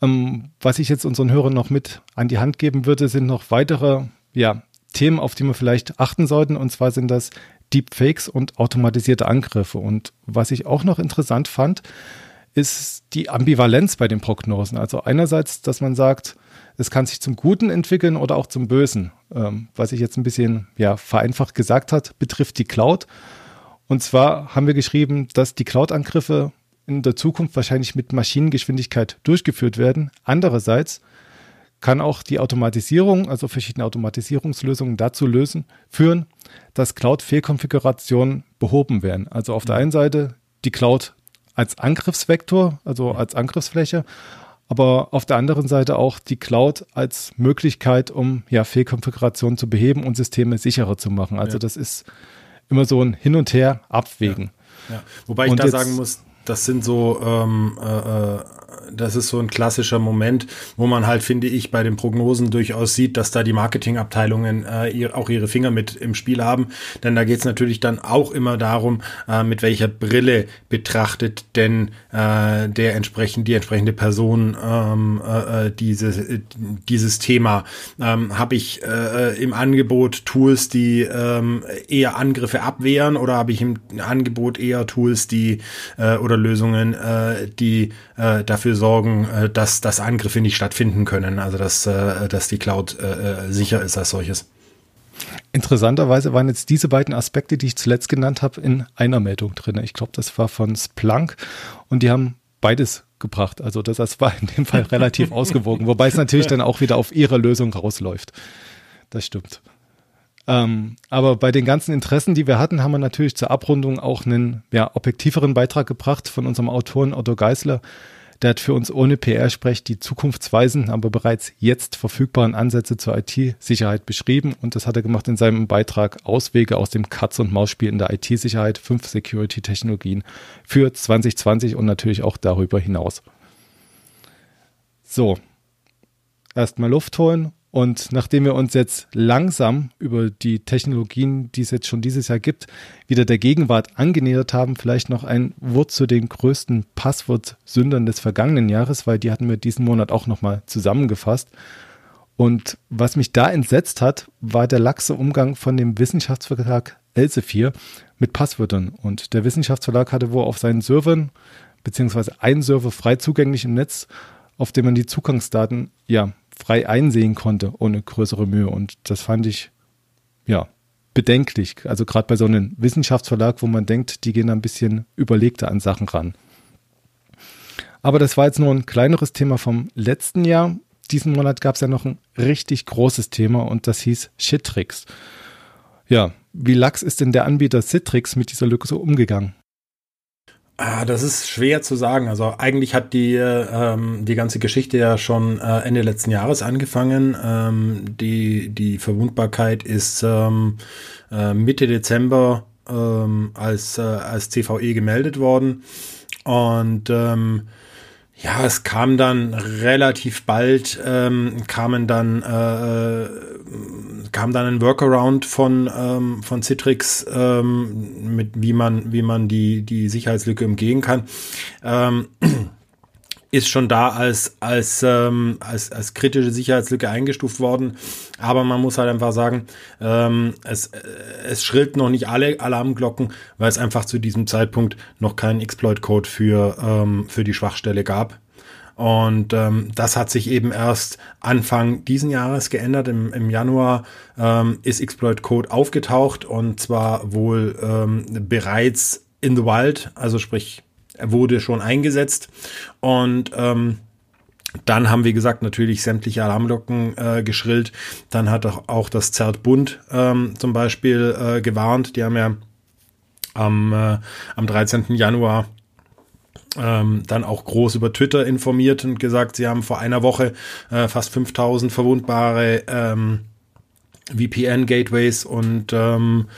Ähm, was ich jetzt unseren Hörern noch mit an die Hand geben würde, sind noch weitere ja, Themen, auf die wir vielleicht achten sollten. Und zwar sind das Deepfakes und automatisierte Angriffe. Und was ich auch noch interessant fand, ist die Ambivalenz bei den Prognosen. Also einerseits, dass man sagt, es kann sich zum Guten entwickeln oder auch zum Bösen. Ähm, was ich jetzt ein bisschen ja, vereinfacht gesagt hat, betrifft die Cloud. Und zwar haben wir geschrieben, dass die Cloud-Angriffe in der Zukunft wahrscheinlich mit Maschinengeschwindigkeit durchgeführt werden. Andererseits kann auch die Automatisierung, also verschiedene Automatisierungslösungen dazu lösen, führen, dass Cloud-Fehlkonfigurationen behoben werden. Also auf der einen Seite die Cloud als Angriffsvektor, also als Angriffsfläche, aber auf der anderen Seite auch die Cloud als Möglichkeit, um ja Fehlkonfigurationen zu beheben und Systeme sicherer zu machen. Also ja. das ist immer so ein Hin und Her abwägen. Ja. ja. Wobei ich und da sagen muss, das sind so, ähm, äh, äh, das ist so ein klassischer Moment, wo man halt, finde ich, bei den Prognosen durchaus sieht, dass da die Marketingabteilungen äh, auch ihre Finger mit im Spiel haben. Denn da geht es natürlich dann auch immer darum, äh, mit welcher Brille betrachtet denn äh, der entsprechend, die entsprechende Person ähm, äh, äh dieses, äh, dieses Thema. Ähm, habe ich äh, im Angebot Tools, die ähm, eher Angriffe abwehren oder habe ich im Angebot eher Tools, die äh, oder Lösungen, äh, die äh, dafür sorgen, äh, dass, dass Angriffe nicht stattfinden können, also dass, äh, dass die Cloud äh, sicher ist als solches. Interessanterweise waren jetzt diese beiden Aspekte, die ich zuletzt genannt habe, in einer Meldung drin. Ich glaube, das war von Splunk und die haben beides gebracht. Also das, das war in dem Fall relativ ausgewogen, wobei es natürlich dann auch wieder auf ihre Lösung rausläuft. Das stimmt. Ähm, aber bei den ganzen Interessen, die wir hatten, haben wir natürlich zur Abrundung auch einen ja, objektiveren Beitrag gebracht von unserem Autoren Otto Geisler. Der hat für uns ohne PR-Sprech die zukunftsweisenden, aber bereits jetzt verfügbaren Ansätze zur IT-Sicherheit beschrieben und das hat er gemacht in seinem Beitrag Auswege aus dem Katz- und Maus-Spiel in der IT-Sicherheit, fünf Security-Technologien für 2020 und natürlich auch darüber hinaus. So, erstmal Luft holen und nachdem wir uns jetzt langsam über die Technologien, die es jetzt schon dieses Jahr gibt, wieder der Gegenwart angenähert haben, vielleicht noch ein Wort zu den größten Passwortsündern des vergangenen Jahres, weil die hatten wir diesen Monat auch nochmal zusammengefasst. Und was mich da entsetzt hat, war der laxe Umgang von dem Wissenschaftsverlag Elsevier mit Passwörtern. Und der Wissenschaftsverlag hatte wohl auf seinen Servern, beziehungsweise einen Server frei zugänglich im Netz, auf dem man die Zugangsdaten ja frei einsehen konnte, ohne größere Mühe. Und das fand ich, ja, bedenklich. Also gerade bei so einem Wissenschaftsverlag, wo man denkt, die gehen ein bisschen überlegter an Sachen ran. Aber das war jetzt nur ein kleineres Thema vom letzten Jahr. Diesen Monat gab es ja noch ein richtig großes Thema und das hieß Shitrix. Ja, wie lax ist denn der Anbieter Citrix mit dieser Lücke so umgegangen? Ah, das ist schwer zu sagen. Also eigentlich hat die, ähm, die ganze Geschichte ja schon äh, Ende letzten Jahres angefangen. Ähm, die, die Verwundbarkeit ist ähm, äh, Mitte Dezember ähm, als, äh, als CVE gemeldet worden. Und ähm, ja, es kam dann relativ bald, ähm, kamen dann, äh, äh, kam dann ein Workaround von, ähm, von Citrix, ähm, mit wie man, wie man die, die Sicherheitslücke umgehen kann. Ähm, ist schon da als, als, ähm, als, als kritische Sicherheitslücke eingestuft worden. Aber man muss halt einfach sagen, ähm, es, äh, es schrillt noch nicht alle Alarmglocken, weil es einfach zu diesem Zeitpunkt noch keinen Exploit-Code für, ähm, für die Schwachstelle gab. Und ähm, das hat sich eben erst Anfang diesen Jahres geändert. Im, im Januar ähm, ist Exploit Code aufgetaucht und zwar wohl ähm, bereits in the wild, also sprich, wurde schon eingesetzt und ähm, dann haben, wie gesagt, natürlich sämtliche Alarmglocken äh, geschrillt. Dann hat auch, auch das Zert Bund ähm, zum Beispiel äh, gewarnt. Die haben ja am, äh, am 13. Januar ähm, dann auch groß über Twitter informiert und gesagt, sie haben vor einer Woche äh, fast 5000 verwundbare ähm, VPN-Gateways und, ähm,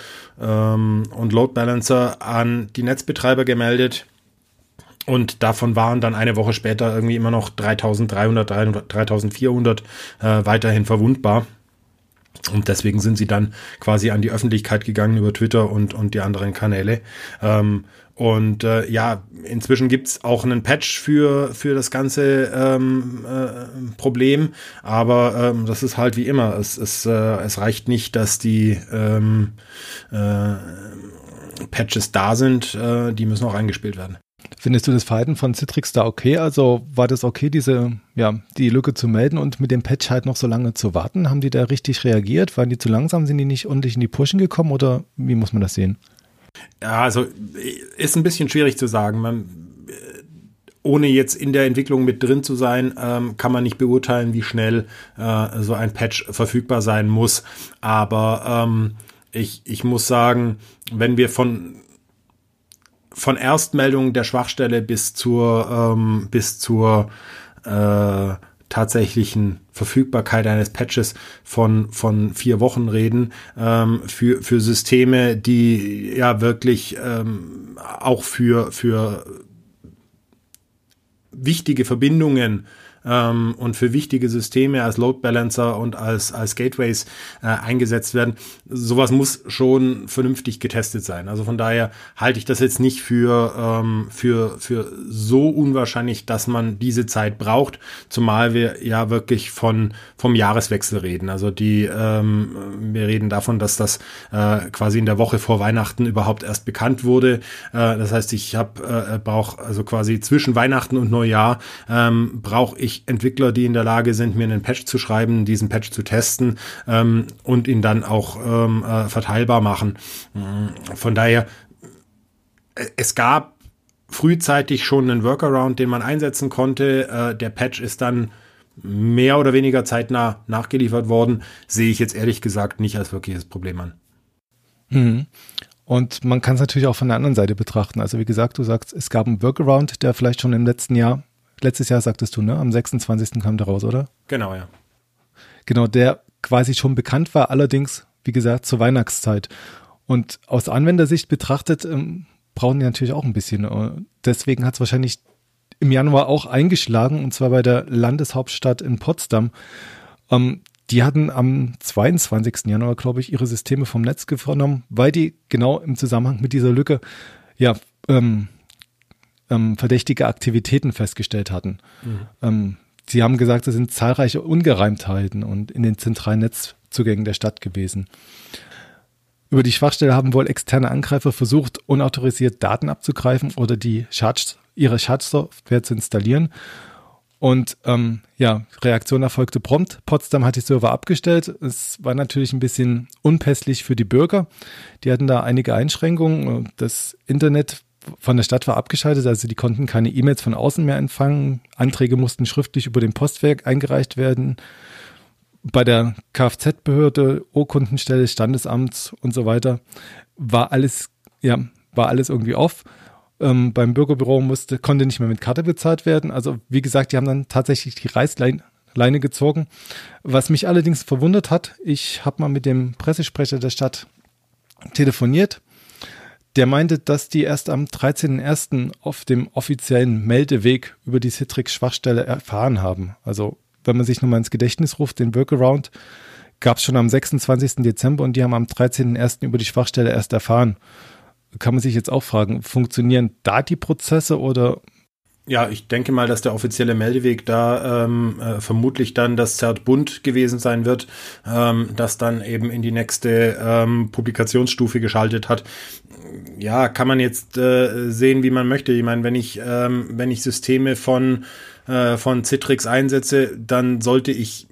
ähm, und Load Balancer an die Netzbetreiber gemeldet. Und davon waren dann eine Woche später irgendwie immer noch 3300, 3400 äh, weiterhin verwundbar. Und deswegen sind sie dann quasi an die Öffentlichkeit gegangen über Twitter und, und die anderen Kanäle. Ähm, und äh, ja, inzwischen gibt's auch einen Patch für, für das ganze ähm, äh, Problem, aber ähm, das ist halt wie immer. Es, es, äh, es reicht nicht, dass die ähm, äh, Patches da sind, äh, die müssen auch eingespielt werden. Findest du das Verhalten von Citrix da okay? Also war das okay, diese, ja, die Lücke zu melden und mit dem Patch halt noch so lange zu warten? Haben die da richtig reagiert? Waren die zu langsam? Sind die nicht ordentlich in die Pushen gekommen oder wie muss man das sehen? Ja, also ist ein bisschen schwierig zu sagen. Man, ohne jetzt in der Entwicklung mit drin zu sein, ähm, kann man nicht beurteilen, wie schnell äh, so ein Patch verfügbar sein muss. Aber ähm, ich, ich muss sagen, wenn wir von von Erstmeldung der Schwachstelle bis zur ähm, bis zur äh, tatsächlichen Verfügbarkeit eines Patches von von vier Wochen reden ähm, für für Systeme, die ja wirklich ähm, auch für für wichtige Verbindungen ähm, und für wichtige Systeme als Load Balancer und als, als Gateways äh, eingesetzt werden. Sowas muss schon vernünftig getestet sein. Also von daher halte ich das jetzt nicht für, ähm, für, für so unwahrscheinlich, dass man diese Zeit braucht, zumal wir ja wirklich von, vom Jahreswechsel reden. Also die, ähm, wir reden davon, dass das äh, quasi in der Woche vor Weihnachten überhaupt erst bekannt wurde. Äh, das heißt, ich habe äh, brauche also quasi zwischen Weihnachten und Neujahr ähm, brauche ich ich Entwickler, die in der Lage sind, mir einen Patch zu schreiben, diesen Patch zu testen ähm, und ihn dann auch ähm, äh, verteilbar machen. Mm, von daher, äh, es gab frühzeitig schon einen Workaround, den man einsetzen konnte. Äh, der Patch ist dann mehr oder weniger zeitnah nachgeliefert worden. Sehe ich jetzt ehrlich gesagt nicht als wirkliches Problem an. Mhm. Und man kann es natürlich auch von der anderen Seite betrachten. Also wie gesagt, du sagst, es gab einen Workaround, der vielleicht schon im letzten Jahr letztes Jahr sagtest du, ne? Am 26. kam der raus, oder? Genau, ja. Genau, der quasi schon bekannt war, allerdings, wie gesagt, zur Weihnachtszeit. Und aus Anwendersicht betrachtet, ähm, brauchen die natürlich auch ein bisschen. Äh, deswegen hat es wahrscheinlich im Januar auch eingeschlagen, und zwar bei der Landeshauptstadt in Potsdam. Ähm, die hatten am 22. Januar, glaube ich, ihre Systeme vom Netz genommen, weil die genau im Zusammenhang mit dieser Lücke ja ähm, ähm, verdächtige Aktivitäten festgestellt hatten. Mhm. Ähm, sie haben gesagt, es sind zahlreiche Ungereimtheiten und in den zentralen Netzzugängen der Stadt gewesen. Über die Schwachstelle haben wohl externe Angreifer versucht, unautorisiert Daten abzugreifen oder die Schad ihre Schadsoftware zu installieren. Und ähm, ja, Reaktion erfolgte prompt. Potsdam hat die Server abgestellt. Es war natürlich ein bisschen unpässlich für die Bürger. Die hatten da einige Einschränkungen. Das Internet von der Stadt war abgeschaltet, also die konnten keine E-Mails von außen mehr empfangen. Anträge mussten schriftlich über den Postwerk eingereicht werden. Bei der Kfz-Behörde, Urkundenstelle, Standesamt und so weiter war alles, ja, war alles irgendwie off. Ähm, beim Bürgerbüro musste, konnte nicht mehr mit Karte bezahlt werden. Also wie gesagt, die haben dann tatsächlich die Reißleine Leine gezogen. Was mich allerdings verwundert hat, ich habe mal mit dem Pressesprecher der Stadt telefoniert der meinte, dass die erst am 13.01. auf dem offiziellen Meldeweg über die Citrix-Schwachstelle erfahren haben. Also wenn man sich nochmal ins Gedächtnis ruft, den Workaround gab es schon am 26. Dezember und die haben am 13.01. über die Schwachstelle erst erfahren. Kann man sich jetzt auch fragen, funktionieren da die Prozesse oder ja, ich denke mal, dass der offizielle Meldeweg da ähm, äh, vermutlich dann das Zert Bund gewesen sein wird, ähm, das dann eben in die nächste ähm, Publikationsstufe geschaltet hat. Ja, kann man jetzt äh, sehen, wie man möchte. Ich meine, wenn ich, ähm, wenn ich Systeme von äh, von Citrix einsetze, dann sollte ich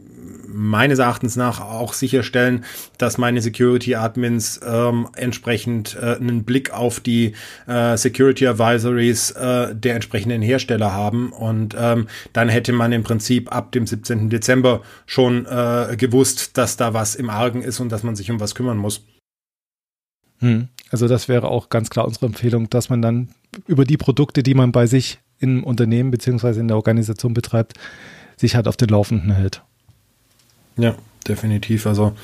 meines Erachtens nach auch sicherstellen, dass meine Security Admins ähm, entsprechend äh, einen Blick auf die äh, Security Advisories äh, der entsprechenden Hersteller haben. Und ähm, dann hätte man im Prinzip ab dem 17. Dezember schon äh, gewusst, dass da was im Argen ist und dass man sich um was kümmern muss. Hm. Also das wäre auch ganz klar unsere Empfehlung, dass man dann über die Produkte, die man bei sich im Unternehmen beziehungsweise in der Organisation betreibt, sich halt auf den Laufenden hält. Ja, definitiv. Also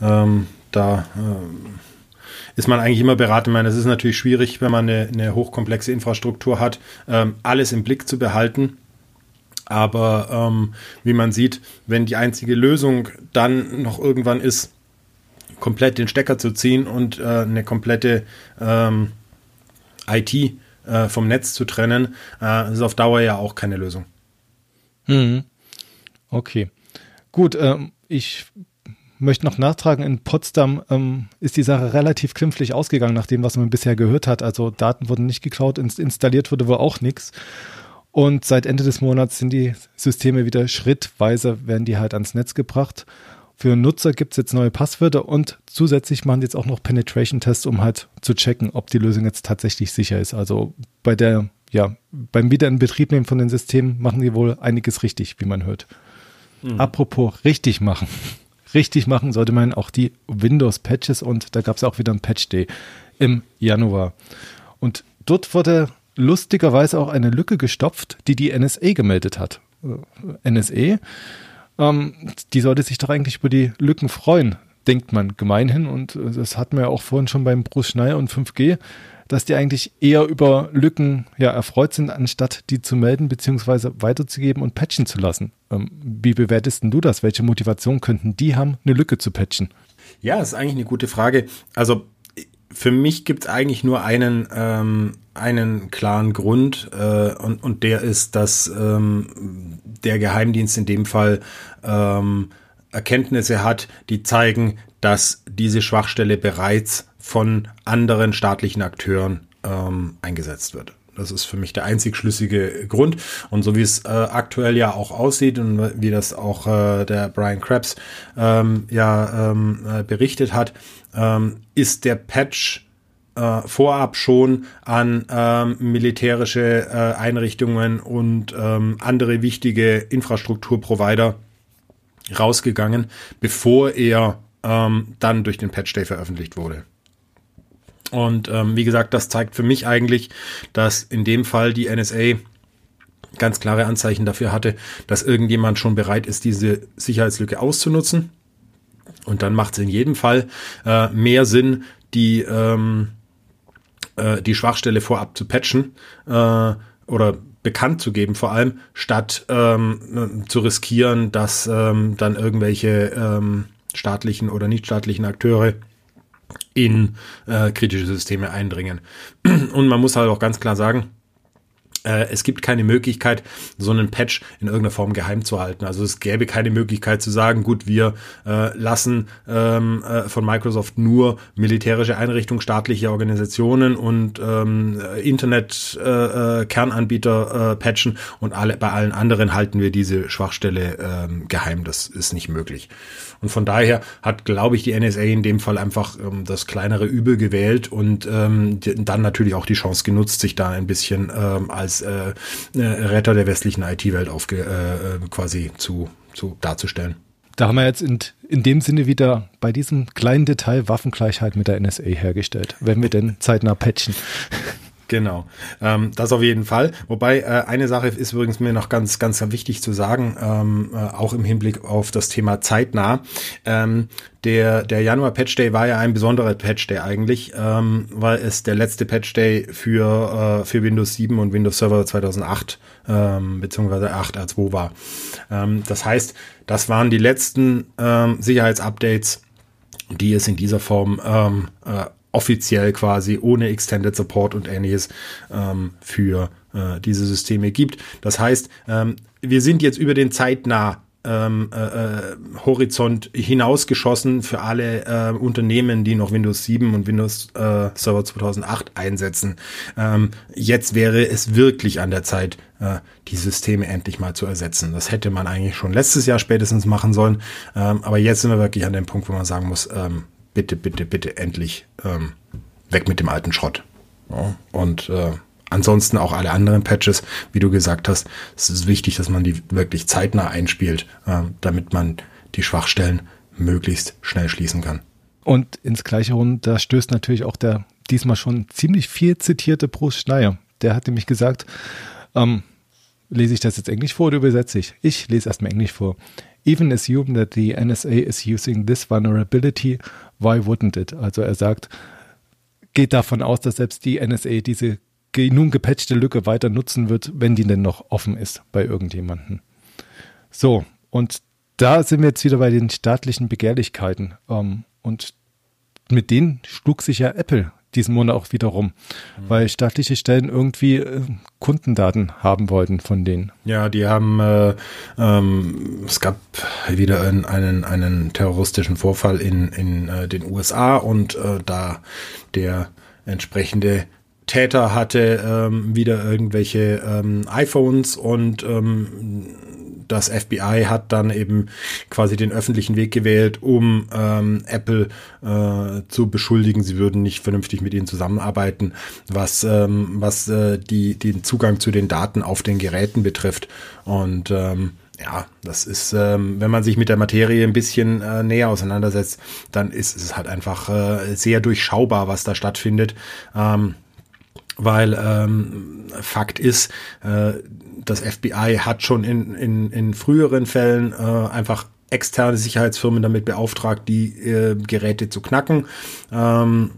ähm, da ähm, ist man eigentlich immer beraten. Ich meine, es ist natürlich schwierig, wenn man eine, eine hochkomplexe Infrastruktur hat, ähm, alles im Blick zu behalten. Aber ähm, wie man sieht, wenn die einzige Lösung dann noch irgendwann ist, komplett den Stecker zu ziehen und äh, eine komplette ähm, IT äh, vom Netz zu trennen, äh, ist auf Dauer ja auch keine Lösung. Mhm. Okay. Gut, ähm, ich möchte noch nachtragen, in Potsdam ähm, ist die Sache relativ glimpflich ausgegangen, nach dem, was man bisher gehört hat. Also Daten wurden nicht geklaut, installiert wurde wohl auch nichts. Und seit Ende des Monats sind die Systeme wieder schrittweise, werden die halt ans Netz gebracht. Für Nutzer gibt es jetzt neue Passwörter und zusätzlich machen die jetzt auch noch Penetration-Tests, um halt zu checken, ob die Lösung jetzt tatsächlich sicher ist. Also bei der, ja, beim Wiederinbetriebnehmen von den Systemen machen die wohl einiges richtig, wie man hört. Mhm. Apropos richtig machen. Richtig machen sollte man auch die Windows-Patches und da gab es auch wieder ein Patch-Day im Januar. Und dort wurde lustigerweise auch eine Lücke gestopft, die die NSA gemeldet hat. NSA, ähm, die sollte sich doch eigentlich über die Lücken freuen, denkt man gemeinhin. Und äh, das hatten wir ja auch vorhin schon beim Bruce Schneier und 5G dass die eigentlich eher über Lücken ja, erfreut sind, anstatt die zu melden bzw. weiterzugeben und patchen zu lassen. Ähm, wie bewertest du das? Welche Motivation könnten die haben, eine Lücke zu patchen? Ja, ist eigentlich eine gute Frage. Also für mich gibt es eigentlich nur einen, ähm, einen klaren Grund äh, und, und der ist, dass ähm, der Geheimdienst in dem Fall ähm, Erkenntnisse hat, die zeigen, dass diese Schwachstelle bereits von anderen staatlichen Akteuren ähm, eingesetzt wird. Das ist für mich der einzig schlüssige Grund. Und so wie es äh, aktuell ja auch aussieht und wie das auch äh, der Brian Krebs ähm, ja ähm, äh, berichtet hat, ähm, ist der Patch äh, vorab schon an ähm, militärische äh, Einrichtungen und ähm, andere wichtige Infrastrukturprovider rausgegangen, bevor er ähm, dann durch den Patch Day veröffentlicht wurde. Und ähm, wie gesagt, das zeigt für mich eigentlich, dass in dem Fall die NSA ganz klare Anzeichen dafür hatte, dass irgendjemand schon bereit ist, diese Sicherheitslücke auszunutzen. Und dann macht es in jedem Fall äh, mehr Sinn, die, ähm, äh, die Schwachstelle vorab zu patchen äh, oder bekannt zu geben, vor allem, statt ähm, zu riskieren, dass ähm, dann irgendwelche ähm, staatlichen oder nichtstaatlichen Akteure in äh, kritische Systeme eindringen. Und man muss halt auch ganz klar sagen, es gibt keine Möglichkeit, so einen Patch in irgendeiner Form geheim zu halten. Also es gäbe keine Möglichkeit zu sagen, gut, wir äh, lassen ähm, äh, von Microsoft nur militärische Einrichtungen, staatliche Organisationen und ähm, Internet-Kernanbieter äh, äh, patchen und alle, bei allen anderen halten wir diese Schwachstelle ähm, geheim. Das ist nicht möglich. Und von daher hat, glaube ich, die NSA in dem Fall einfach ähm, das kleinere Übel gewählt und ähm, dann natürlich auch die Chance genutzt, sich da ein bisschen ähm, als äh, äh Retter der westlichen IT-Welt aufge äh, äh, quasi zu, zu darzustellen. Da haben wir jetzt in, in dem Sinne wieder bei diesem kleinen Detail Waffengleichheit mit der NSA hergestellt, wenn wir denn zeitnah patchen. Genau, ähm, das auf jeden Fall. Wobei äh, eine Sache ist übrigens mir noch ganz, ganz wichtig zu sagen, ähm, äh, auch im Hinblick auf das Thema zeitnah. Ähm, der, der Januar Patch Day war ja ein besonderer Patch Day eigentlich, ähm, weil es der letzte Patch Day für, äh, für Windows 7 und Windows Server 2008 ähm, beziehungsweise 8.2 war. Ähm, das heißt, das waren die letzten ähm, Sicherheitsupdates, die es in dieser Form ähm, äh, offiziell quasi ohne Extended Support und ähnliches ähm, für äh, diese Systeme gibt. Das heißt, ähm, wir sind jetzt über den zeitnah ähm, äh, äh, Horizont hinausgeschossen für alle äh, Unternehmen, die noch Windows 7 und Windows äh, Server 2008 einsetzen. Ähm, jetzt wäre es wirklich an der Zeit, äh, die Systeme endlich mal zu ersetzen. Das hätte man eigentlich schon letztes Jahr spätestens machen sollen. Ähm, aber jetzt sind wir wirklich an dem Punkt, wo man sagen muss, ähm, bitte, bitte, bitte endlich ähm, weg mit dem alten Schrott. Ja, und äh, ansonsten auch alle anderen Patches, wie du gesagt hast, es ist wichtig, dass man die wirklich zeitnah einspielt, äh, damit man die Schwachstellen möglichst schnell schließen kann. Und ins gleiche Rund, da stößt natürlich auch der diesmal schon ziemlich viel zitierte Bruce Schneier. Der hat nämlich gesagt, ähm, lese ich das jetzt Englisch vor oder übersetze ich? Ich lese erstmal Englisch vor. Even assume that the NSA is using this vulnerability, why wouldn't it? Also er sagt, geht davon aus, dass selbst die NSA diese nun gepatchte Lücke weiter nutzen wird, wenn die denn noch offen ist bei irgendjemanden. So, und da sind wir jetzt wieder bei den staatlichen Begehrlichkeiten. Ähm, und mit denen schlug sich ja Apple diesen Monat auch wieder rum, mhm. weil staatliche Stellen irgendwie äh, Kundendaten haben wollten von denen. Ja, die haben, äh, ähm, es gab wieder einen, einen, einen terroristischen Vorfall in, in äh, den USA und äh, da der entsprechende Täter hatte ähm, wieder irgendwelche ähm, iPhones und ähm, das FBI hat dann eben quasi den öffentlichen Weg gewählt, um ähm, Apple äh, zu beschuldigen, sie würden nicht vernünftig mit ihnen zusammenarbeiten, was, ähm, was äh, die, den Zugang zu den Daten auf den Geräten betrifft. Und ähm, ja, das ist, ähm, wenn man sich mit der Materie ein bisschen äh, näher auseinandersetzt, dann ist es halt einfach äh, sehr durchschaubar, was da stattfindet. Ähm, weil ähm, Fakt ist, äh, das FBI hat schon in, in, in früheren Fällen äh, einfach externe Sicherheitsfirmen damit beauftragt, die äh, Geräte zu knacken. Ähm,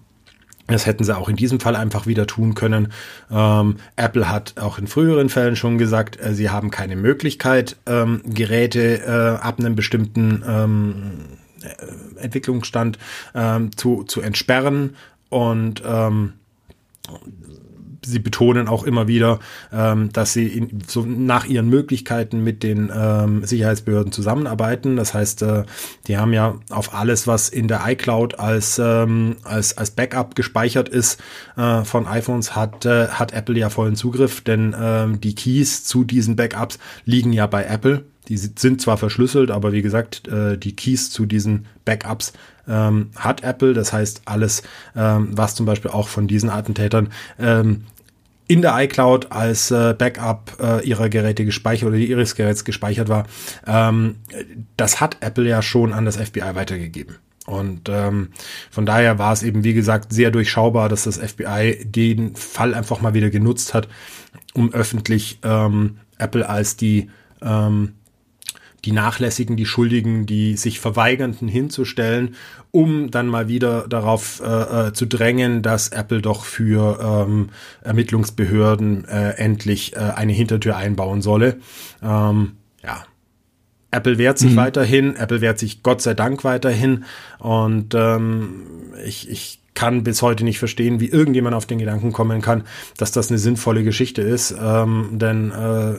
das hätten sie auch in diesem Fall einfach wieder tun können. Ähm, Apple hat auch in früheren Fällen schon gesagt, äh, sie haben keine Möglichkeit, ähm, Geräte äh, ab einem bestimmten ähm, äh, Entwicklungsstand ähm, zu, zu entsperren. Und ähm, sie betonen auch immer wieder, ähm, dass sie in, so nach ihren Möglichkeiten mit den ähm, Sicherheitsbehörden zusammenarbeiten. Das heißt, äh, die haben ja auf alles, was in der iCloud als, ähm, als, als Backup gespeichert ist äh, von iPhones, hat, äh, hat Apple ja vollen Zugriff, denn ähm, die Keys zu diesen Backups liegen ja bei Apple. Die sind zwar verschlüsselt, aber wie gesagt, äh, die Keys zu diesen Backups ähm, hat Apple. Das heißt, alles, ähm, was zum Beispiel auch von diesen Attentätern ähm, in der iCloud als äh, Backup äh, ihrer Geräte gespeichert oder ihres Geräts gespeichert war, ähm, das hat Apple ja schon an das FBI weitergegeben. Und ähm, von daher war es eben, wie gesagt, sehr durchschaubar, dass das FBI den Fall einfach mal wieder genutzt hat, um öffentlich ähm, Apple als die ähm, die Nachlässigen, die Schuldigen, die sich Verweigernden hinzustellen, um dann mal wieder darauf äh, äh, zu drängen, dass Apple doch für ähm, Ermittlungsbehörden äh, endlich äh, eine Hintertür einbauen solle. Ähm, ja. Apple wehrt sich mhm. weiterhin, Apple wehrt sich Gott sei Dank weiterhin und ähm, ich, ich kann bis heute nicht verstehen, wie irgendjemand auf den Gedanken kommen kann, dass das eine sinnvolle Geschichte ist, ähm, denn äh,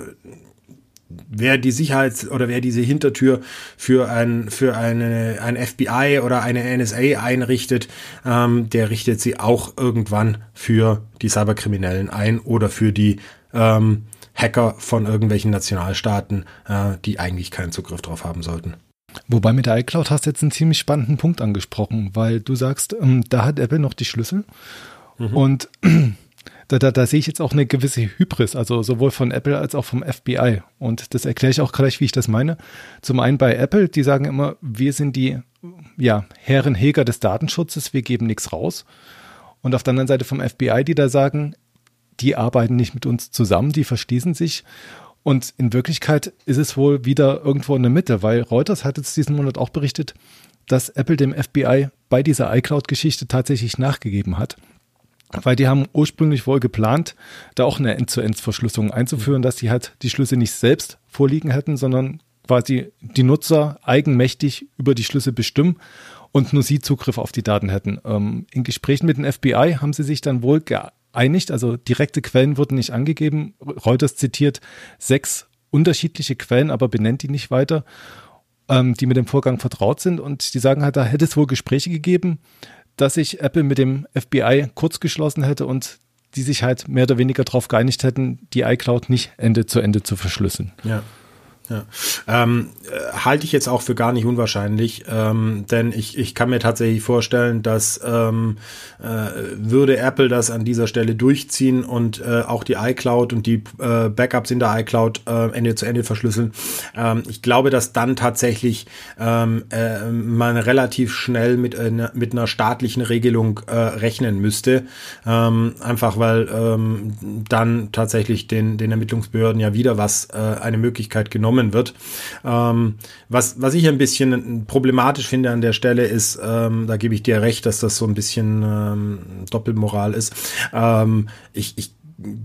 wer die Sicherheits- oder wer diese Hintertür für ein für eine ein FBI oder eine NSA einrichtet, ähm, der richtet sie auch irgendwann für die Cyberkriminellen ein oder für die ähm, Hacker von irgendwelchen Nationalstaaten, äh, die eigentlich keinen Zugriff drauf haben sollten. Wobei mit der iCloud hast du jetzt einen ziemlich spannenden Punkt angesprochen, weil du sagst, ähm, da hat Apple noch die Schlüssel mhm. und da, da, da sehe ich jetzt auch eine gewisse Hybris, also sowohl von Apple als auch vom FBI. Und das erkläre ich auch gleich, wie ich das meine. Zum einen bei Apple, die sagen immer, wir sind die ja, Herrenheger des Datenschutzes, wir geben nichts raus. Und auf der anderen Seite vom FBI, die da sagen, die arbeiten nicht mit uns zusammen, die verschließen sich. Und in Wirklichkeit ist es wohl wieder irgendwo in der Mitte, weil Reuters hat jetzt diesen Monat auch berichtet, dass Apple dem FBI bei dieser iCloud-Geschichte tatsächlich nachgegeben hat weil die haben ursprünglich wohl geplant, da auch eine End-zu-End-Verschlüsselung einzuführen, dass die halt die Schlüssel nicht selbst vorliegen hätten, sondern quasi die Nutzer eigenmächtig über die Schlüssel bestimmen und nur sie Zugriff auf die Daten hätten. Ähm, in Gesprächen mit dem FBI haben sie sich dann wohl geeinigt, also direkte Quellen wurden nicht angegeben. Reuters zitiert sechs unterschiedliche Quellen, aber benennt die nicht weiter, ähm, die mit dem Vorgang vertraut sind. Und die sagen halt, da hätte es wohl Gespräche gegeben, dass sich Apple mit dem FBI kurz geschlossen hätte und die sich halt mehr oder weniger darauf geeinigt hätten, die iCloud nicht Ende zu Ende zu verschlüsseln. Ja. Ja. Ähm, äh, halte ich jetzt auch für gar nicht unwahrscheinlich, ähm, denn ich, ich kann mir tatsächlich vorstellen, dass ähm, äh, würde Apple das an dieser Stelle durchziehen und äh, auch die iCloud und die äh, Backups in der iCloud äh, Ende zu Ende verschlüsseln. Ähm, ich glaube, dass dann tatsächlich ähm, äh, man relativ schnell mit, äh, mit einer staatlichen Regelung äh, rechnen müsste, ähm, einfach weil ähm, dann tatsächlich den, den Ermittlungsbehörden ja wieder was äh, eine Möglichkeit genommen genommen wird. Ähm, was, was ich ein bisschen problematisch finde an der Stelle ist, ähm, da gebe ich dir recht, dass das so ein bisschen ähm, Doppelmoral ist. Ähm, ich, ich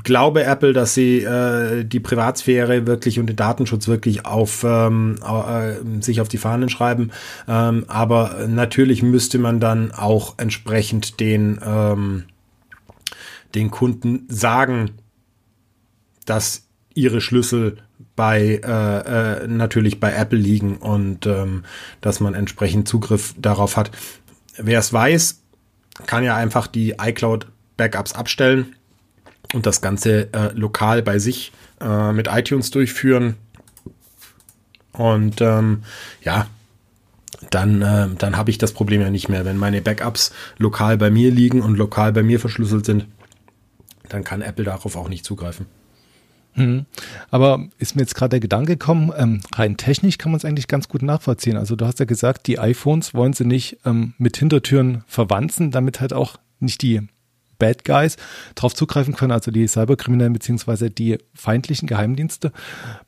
glaube Apple, dass sie äh, die Privatsphäre wirklich und den Datenschutz wirklich auf ähm, äh, sich auf die Fahnen schreiben. Ähm, aber natürlich müsste man dann auch entsprechend den ähm, den Kunden sagen, dass ihre Schlüssel bei äh, äh, natürlich bei Apple liegen und ähm, dass man entsprechend Zugriff darauf hat. Wer es weiß, kann ja einfach die iCloud Backups abstellen und das Ganze äh, lokal bei sich äh, mit iTunes durchführen. Und ähm, ja, dann, äh, dann habe ich das Problem ja nicht mehr. Wenn meine Backups lokal bei mir liegen und lokal bei mir verschlüsselt sind, dann kann Apple darauf auch nicht zugreifen. Mhm. Aber ist mir jetzt gerade der Gedanke gekommen, ähm, rein technisch kann man es eigentlich ganz gut nachvollziehen. Also du hast ja gesagt, die iPhones wollen sie nicht ähm, mit Hintertüren verwanzen, damit halt auch nicht die Bad Guys darauf zugreifen können, also die Cyberkriminellen beziehungsweise die feindlichen Geheimdienste.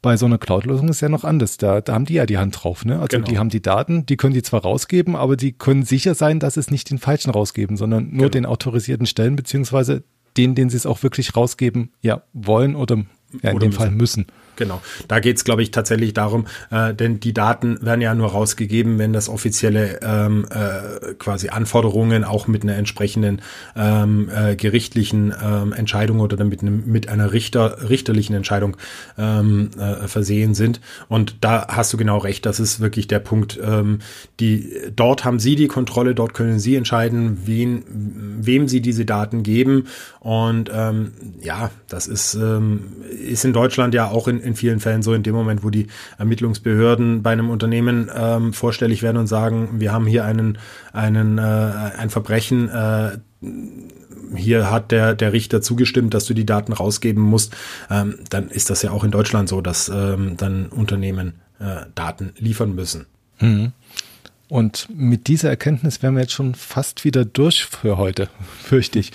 Bei so einer Cloud-Lösung ist ja noch anders. Da, da haben die ja die Hand drauf. Ne? Also genau. die haben die Daten, die können die zwar rausgeben, aber die können sicher sein, dass es nicht den falschen rausgeben, sondern nur genau. den autorisierten Stellen beziehungsweise den, den sie es auch wirklich rausgeben, ja, wollen oder ja, in dem Fall müssen. Genau. Da geht es, glaube ich, tatsächlich darum, äh, denn die Daten werden ja nur rausgegeben, wenn das offizielle ähm, äh, quasi Anforderungen auch mit einer entsprechenden ähm, äh, gerichtlichen ähm, Entscheidung oder mit, einem, mit einer Richter, richterlichen Entscheidung ähm, äh, versehen sind. Und da hast du genau recht, das ist wirklich der Punkt. Ähm, die, dort haben sie die Kontrolle, dort können sie entscheiden, wen, wem sie diese Daten geben. Und ähm, ja, das ist, ähm, ist in Deutschland ja auch in, in vielen Fällen so in dem Moment, wo die Ermittlungsbehörden bei einem Unternehmen ähm, vorstellig werden und sagen, wir haben hier einen, einen, äh, ein Verbrechen, äh, hier hat der, der Richter zugestimmt, dass du die Daten rausgeben musst, ähm, dann ist das ja auch in Deutschland so, dass ähm, dann Unternehmen äh, Daten liefern müssen. Mhm. Und mit dieser Erkenntnis wären wir jetzt schon fast wieder durch für heute, fürchte ich.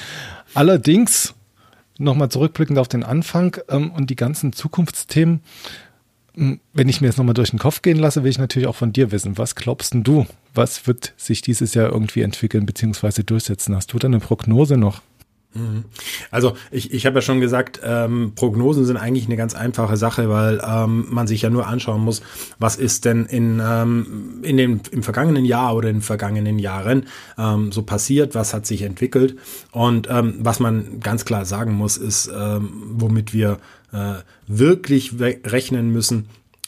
Allerdings nochmal zurückblickend auf den Anfang ähm, und die ganzen Zukunftsthemen, hm, wenn ich mir jetzt nochmal durch den Kopf gehen lasse, will ich natürlich auch von dir wissen. Was glaubst denn du? Was wird sich dieses Jahr irgendwie entwickeln bzw. durchsetzen? Hast du da eine Prognose noch? Mhm. Also ich, ich habe ja schon gesagt, ähm, Prognosen sind eigentlich eine ganz einfache Sache, weil ähm, man sich ja nur anschauen muss, was ist denn in, ähm, in dem, im vergangenen Jahr oder in den vergangenen Jahren ähm, so passiert, was hat sich entwickelt. Und ähm, was man ganz klar sagen muss, ist, ähm, womit wir äh, wirklich rechnen müssen,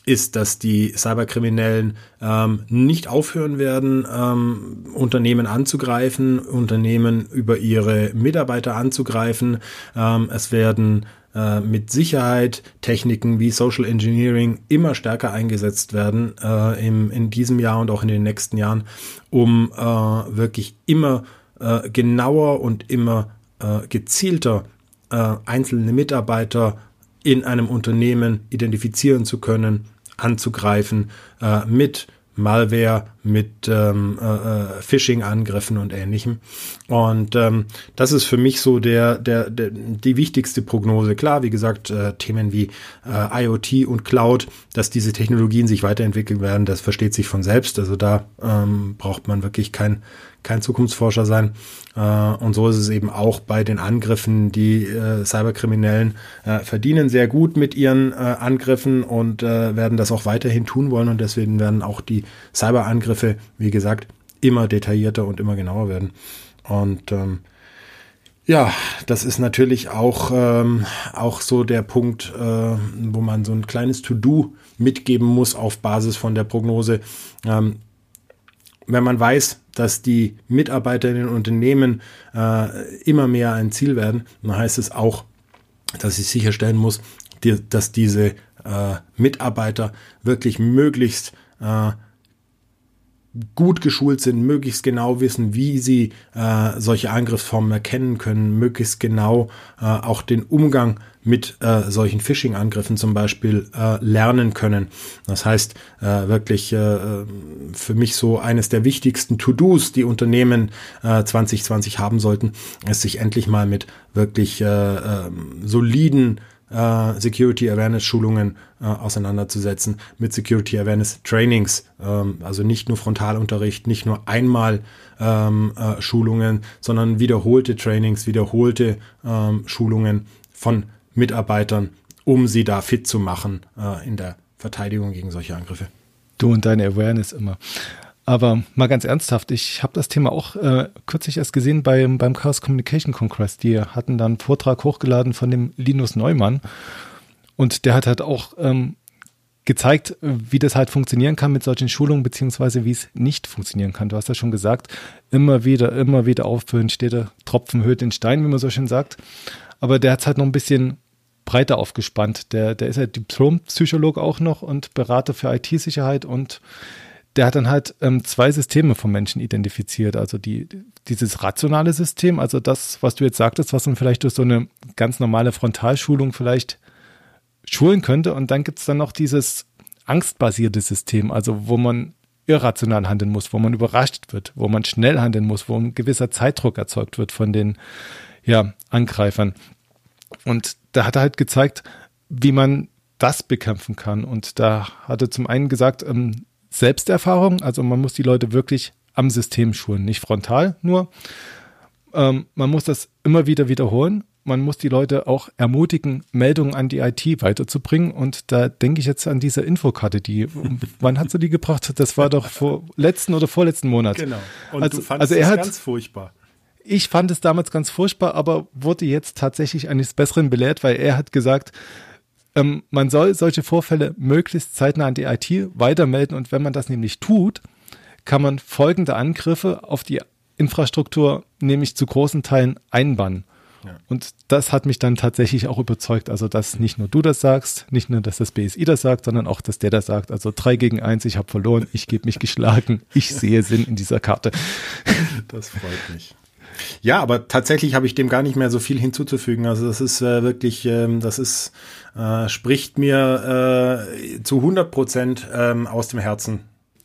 ist, dass die Cyberkriminellen ähm, nicht aufhören werden, ähm, Unternehmen anzugreifen, Unternehmen über ihre Mitarbeiter anzugreifen. Ähm, es werden äh, mit Sicherheit Techniken wie Social Engineering immer stärker eingesetzt werden äh, im, in diesem Jahr und auch in den nächsten Jahren, um äh, wirklich immer äh, genauer und immer äh, gezielter äh, einzelne Mitarbeiter in einem Unternehmen identifizieren zu können anzugreifen äh, mit Malware, mit ähm, äh, äh, Phishing-Angriffen und ähnlichem. Und ähm, das ist für mich so der, der, der die wichtigste Prognose. Klar, wie gesagt, äh, Themen wie äh, IoT und Cloud, dass diese Technologien sich weiterentwickeln werden, das versteht sich von selbst. Also da ähm, braucht man wirklich kein kein Zukunftsforscher sein. Äh, und so ist es eben auch bei den Angriffen. Die äh, Cyberkriminellen äh, verdienen sehr gut mit ihren Angriffen und werden das auch weiterhin tun wollen. Und deswegen werden auch die Cyberangriffe, wie gesagt, immer detaillierter und immer genauer werden. Und ähm, Ja, das ist natürlich auch, ähm, auch so der Punkt, äh, wo man so ein kleines To-Do mitgeben muss auf Basis von der Prognose. Ähm, wenn man weiß, dass die Mitarbeiter in den Unternehmen äh, immer mehr ein Ziel werden, dann heißt es auch, dass ich sicherstellen muss, die, dass diese äh, Mitarbeiter wirklich möglichst äh, gut geschult sind, möglichst genau wissen, wie sie äh, solche Angriffsformen erkennen können, möglichst genau äh, auch den Umgang mit äh, solchen Phishing-Angriffen zum Beispiel äh, lernen können. Das heißt, äh, wirklich äh, für mich so eines der wichtigsten To-Dos, die Unternehmen äh, 2020 haben sollten, ist sich endlich mal mit wirklich äh, äh, soliden äh, Security Awareness Schulungen äh, auseinanderzusetzen, mit Security Awareness Trainings, ähm, also nicht nur Frontalunterricht, nicht nur einmal ähm, äh, Schulungen, sondern wiederholte Trainings, wiederholte ähm, Schulungen von Mitarbeitern, um sie da fit zu machen äh, in der Verteidigung gegen solche Angriffe. Du und deine Awareness immer. Aber mal ganz ernsthaft, ich habe das Thema auch äh, kürzlich erst gesehen beim, beim Chaos Communication Congress. Die hatten dann einen Vortrag hochgeladen von dem Linus Neumann. Und der hat halt auch ähm, gezeigt, wie das halt funktionieren kann mit solchen Schulungen, beziehungsweise wie es nicht funktionieren kann. Du hast ja schon gesagt, immer wieder, immer wieder auffüllen, steht der Tropfen höht den Stein, wie man so schön sagt. Aber der hat es halt noch ein bisschen breiter aufgespannt. Der, der ist ja Diplompsycholog auch noch und Berater für IT-Sicherheit und der hat dann halt ähm, zwei Systeme von Menschen identifiziert. Also die, dieses rationale System, also das, was du jetzt sagtest, was man vielleicht durch so eine ganz normale Frontalschulung vielleicht schulen könnte. Und dann gibt es dann noch dieses angstbasierte System, also wo man irrational handeln muss, wo man überrascht wird, wo man schnell handeln muss, wo ein gewisser Zeitdruck erzeugt wird von den ja, Angreifern. Und da hat er halt gezeigt, wie man das bekämpfen kann. Und da hat er zum einen gesagt, ähm, Selbsterfahrung. Also man muss die Leute wirklich am System schulen, nicht frontal nur. Ähm, man muss das immer wieder wiederholen. Man muss die Leute auch ermutigen, Meldungen an die IT weiterzubringen. Und da denke ich jetzt an diese Infokarte, die, wann hat sie die gebracht? Das war doch vor letzten oder vorletzten Monat. Genau. Und also, du fandest also er hat, ganz furchtbar. Ich fand es damals ganz furchtbar, aber wurde jetzt tatsächlich eines Besseren belehrt, weil er hat gesagt, ähm, man soll solche Vorfälle möglichst zeitnah an die IT weitermelden und wenn man das nämlich tut, kann man folgende Angriffe auf die Infrastruktur nämlich zu großen Teilen einbannen. Ja. Und das hat mich dann tatsächlich auch überzeugt. Also, dass nicht nur du das sagst, nicht nur, dass das BSI das sagt, sondern auch, dass der das sagt. Also drei gegen eins, ich habe verloren, ich gebe mich geschlagen, ich sehe Sinn in dieser Karte. Das freut mich. Ja, aber tatsächlich habe ich dem gar nicht mehr so viel hinzuzufügen. Also das ist äh, wirklich, ähm, das ist, äh, spricht mir äh, zu 100 Prozent ähm, aus dem Herzen.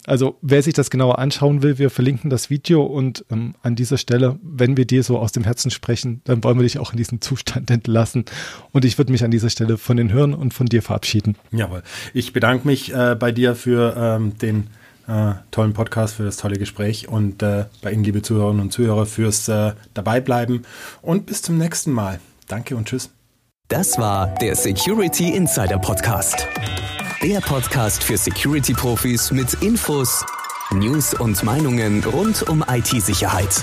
Also wer sich das genauer anschauen will, wir verlinken das Video und ähm, an dieser Stelle, wenn wir dir so aus dem Herzen sprechen, dann wollen wir dich auch in diesen Zustand entlassen. Und ich würde mich an dieser Stelle von den Hören und von dir verabschieden. Jawohl. Ich bedanke mich äh, bei dir für ähm, den äh, tollen Podcast, für das tolle Gespräch und äh, bei Ihnen, liebe Zuhörerinnen und Zuhörer, fürs äh, Dabeibleiben und bis zum nächsten Mal. Danke und tschüss. Das war der Security Insider Podcast. Der Podcast für Security-Profis mit Infos, News und Meinungen rund um IT-Sicherheit.